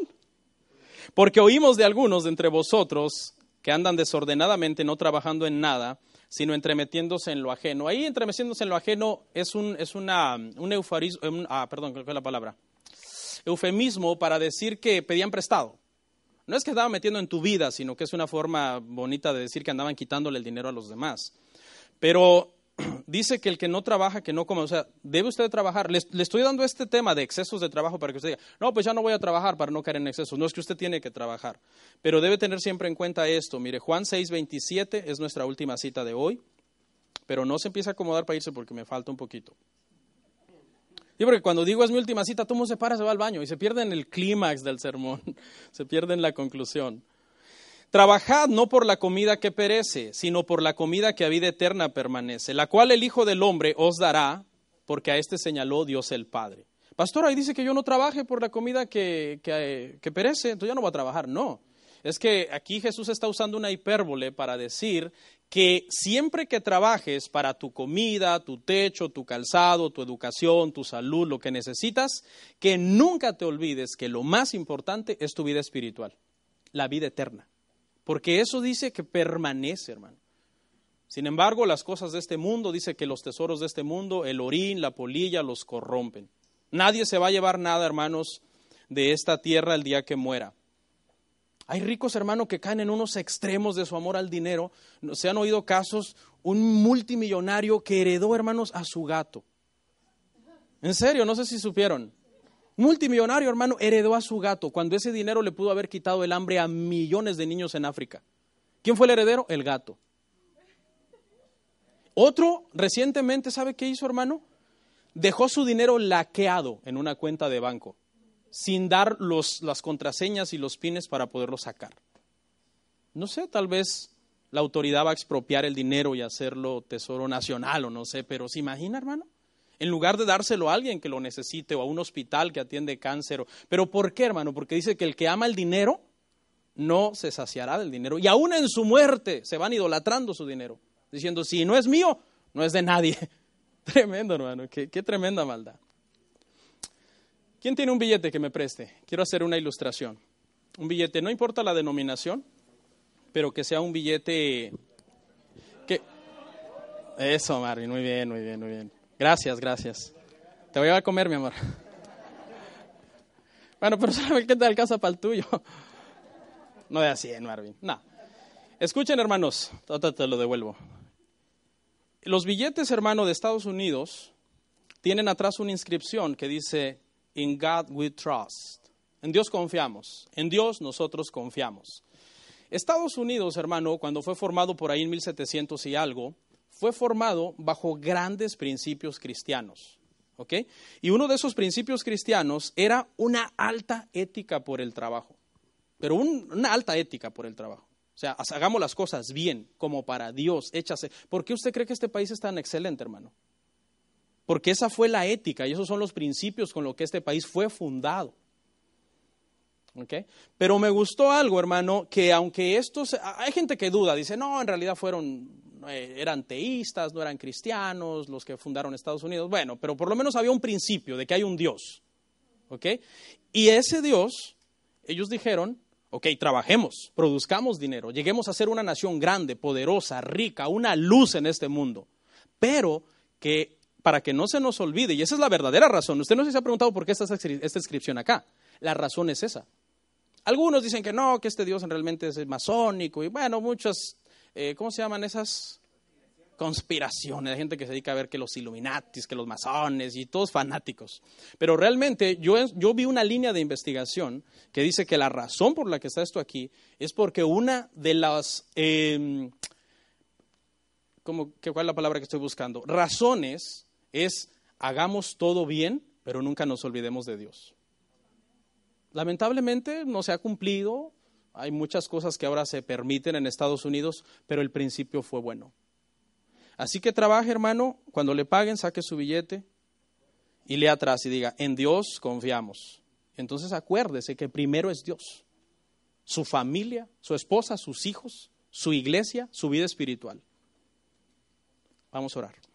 Speaker 1: Porque oímos de algunos de entre vosotros que andan desordenadamente, no trabajando en nada, sino entremetiéndose en lo ajeno. Ahí entremetiéndose en lo ajeno es un, es una, un ah, perdón, ¿qué es la palabra? Eufemismo para decir que pedían prestado. No es que estaban metiendo en tu vida, sino que es una forma bonita de decir que andaban quitándole el dinero a los demás. Pero dice que el que no trabaja, que no come. O sea, debe usted trabajar. Le, estoy dando este tema de excesos de trabajo para que usted diga, no, pues ya no voy a trabajar para no caer en excesos. No es que usted tiene que trabajar. Pero debe tener siempre en cuenta esto. Mire, Juan 6, 27 es nuestra última cita de hoy. Pero no se empieza a acomodar para irse porque me falta un poquito. Y porque cuando digo es mi última cita, todo el mundo se para, se va al baño y se pierde en el clímax del sermón, se pierde en la conclusión. Trabajad no por la comida que perece, sino por la comida que a vida eterna permanece, la cual el Hijo del Hombre os dará, porque a este señaló Dios el Padre. Pastor, ahí dice que yo no trabaje por la comida que, que, que perece, entonces ya no voy a trabajar. No, es que aquí Jesús está usando una hipérbole para decir que siempre que trabajes para tu comida, tu techo, tu calzado, tu educación, tu salud, lo que necesitas, que nunca te olvides que lo más importante es tu vida espiritual, la vida eterna. Porque eso dice que permanece, hermano. Sin embargo, las cosas de este mundo, dice que los tesoros de este mundo, el orín, la polilla, los corrompen. Nadie se va a llevar nada, hermanos, de esta tierra el día que muera. Hay ricos, hermanos, que caen en unos extremos de su amor al dinero. Se han oído casos, un multimillonario que heredó, hermanos, a su gato. En serio, no sé si supieron. Multimillonario, hermano, heredó a su gato, cuando ese dinero le pudo haber quitado el hambre a millones de niños en África. ¿Quién fue el heredero? El gato. Otro, recientemente, ¿sabe qué hizo, hermano? Dejó su dinero laqueado en una cuenta de banco sin dar los, las contraseñas y los pines para poderlo sacar. No sé, tal vez la autoridad va a expropiar el dinero y hacerlo tesoro nacional o no sé, pero ¿se imagina, hermano? En lugar de dárselo a alguien que lo necesite o a un hospital que atiende cáncer. ¿Pero por qué, hermano? Porque dice que el que ama el dinero no se saciará del dinero. Y aún en su muerte se van idolatrando su dinero, diciendo, si no es mío, no es de nadie. Tremendo, hermano, qué tremenda maldad. ¿Quién tiene un billete que me preste? Quiero hacer una ilustración. Un billete, no importa la denominación, pero que sea un billete que... Eso, Marvin, muy bien, muy bien, muy bien. Gracias, gracias. Te voy a comer, mi amor. Bueno, pero solamente te alcanza para el tuyo. No de así, Marvin. No. Escuchen, hermanos, te lo devuelvo. Los billetes, hermano, de Estados Unidos tienen atrás una inscripción que dice, In God we trust. En Dios confiamos. En Dios nosotros confiamos. Estados Unidos, hermano, cuando fue formado por ahí en 1700 y algo, fue formado bajo grandes principios cristianos. ¿ok? Y uno de esos principios cristianos era una alta ética por el trabajo, pero una alta ética por el trabajo. O sea, hagamos las cosas bien, como para Dios, échase. ¿Por qué usted cree que este país es tan excelente, hermano? Porque esa fue la ética y esos son los principios con los que este país fue fundado. Pero me gustó algo, hermano, que aunque estos, hay gente que duda, dice, no, en realidad fueron eh, eran teístas, no eran cristianos, los que fundaron Estados Unidos. Bueno, pero por lo menos había un principio de que hay un Dios. Y ese Dios, ellos dijeron, ok, trabajemos, produzcamos dinero, lleguemos a ser una nación grande, poderosa, rica, una luz en este mundo. Pero que para que no se nos olvide, y esa es la verdadera razón, usted no se ha preguntado por qué está esta inscripción acá. La razón es esa. Algunos dicen que no, que este Dios realmente es masónico, y bueno, muchas eh, ¿cómo se llaman esas? Conspiraciones, hay gente que se dedica a ver que los Illuminatis, que los masones y todos fanáticos. Pero realmente yo, yo vi una línea de investigación que dice que la razón por la que está esto aquí es porque una de las, eh, ¿cómo, ¿cuál es la palabra que estoy buscando? Razones es hagamos todo bien, pero nunca nos olvidemos de Dios. Lamentablemente no se ha cumplido, hay muchas cosas que ahora se permiten en Estados Unidos, pero el principio fue bueno. Así que trabaje, hermano, cuando le paguen, saque su billete y lea atrás y diga, en Dios confiamos. Entonces acuérdese que primero es Dios, su familia, su esposa, sus hijos, su iglesia, su vida espiritual. Vamos a orar.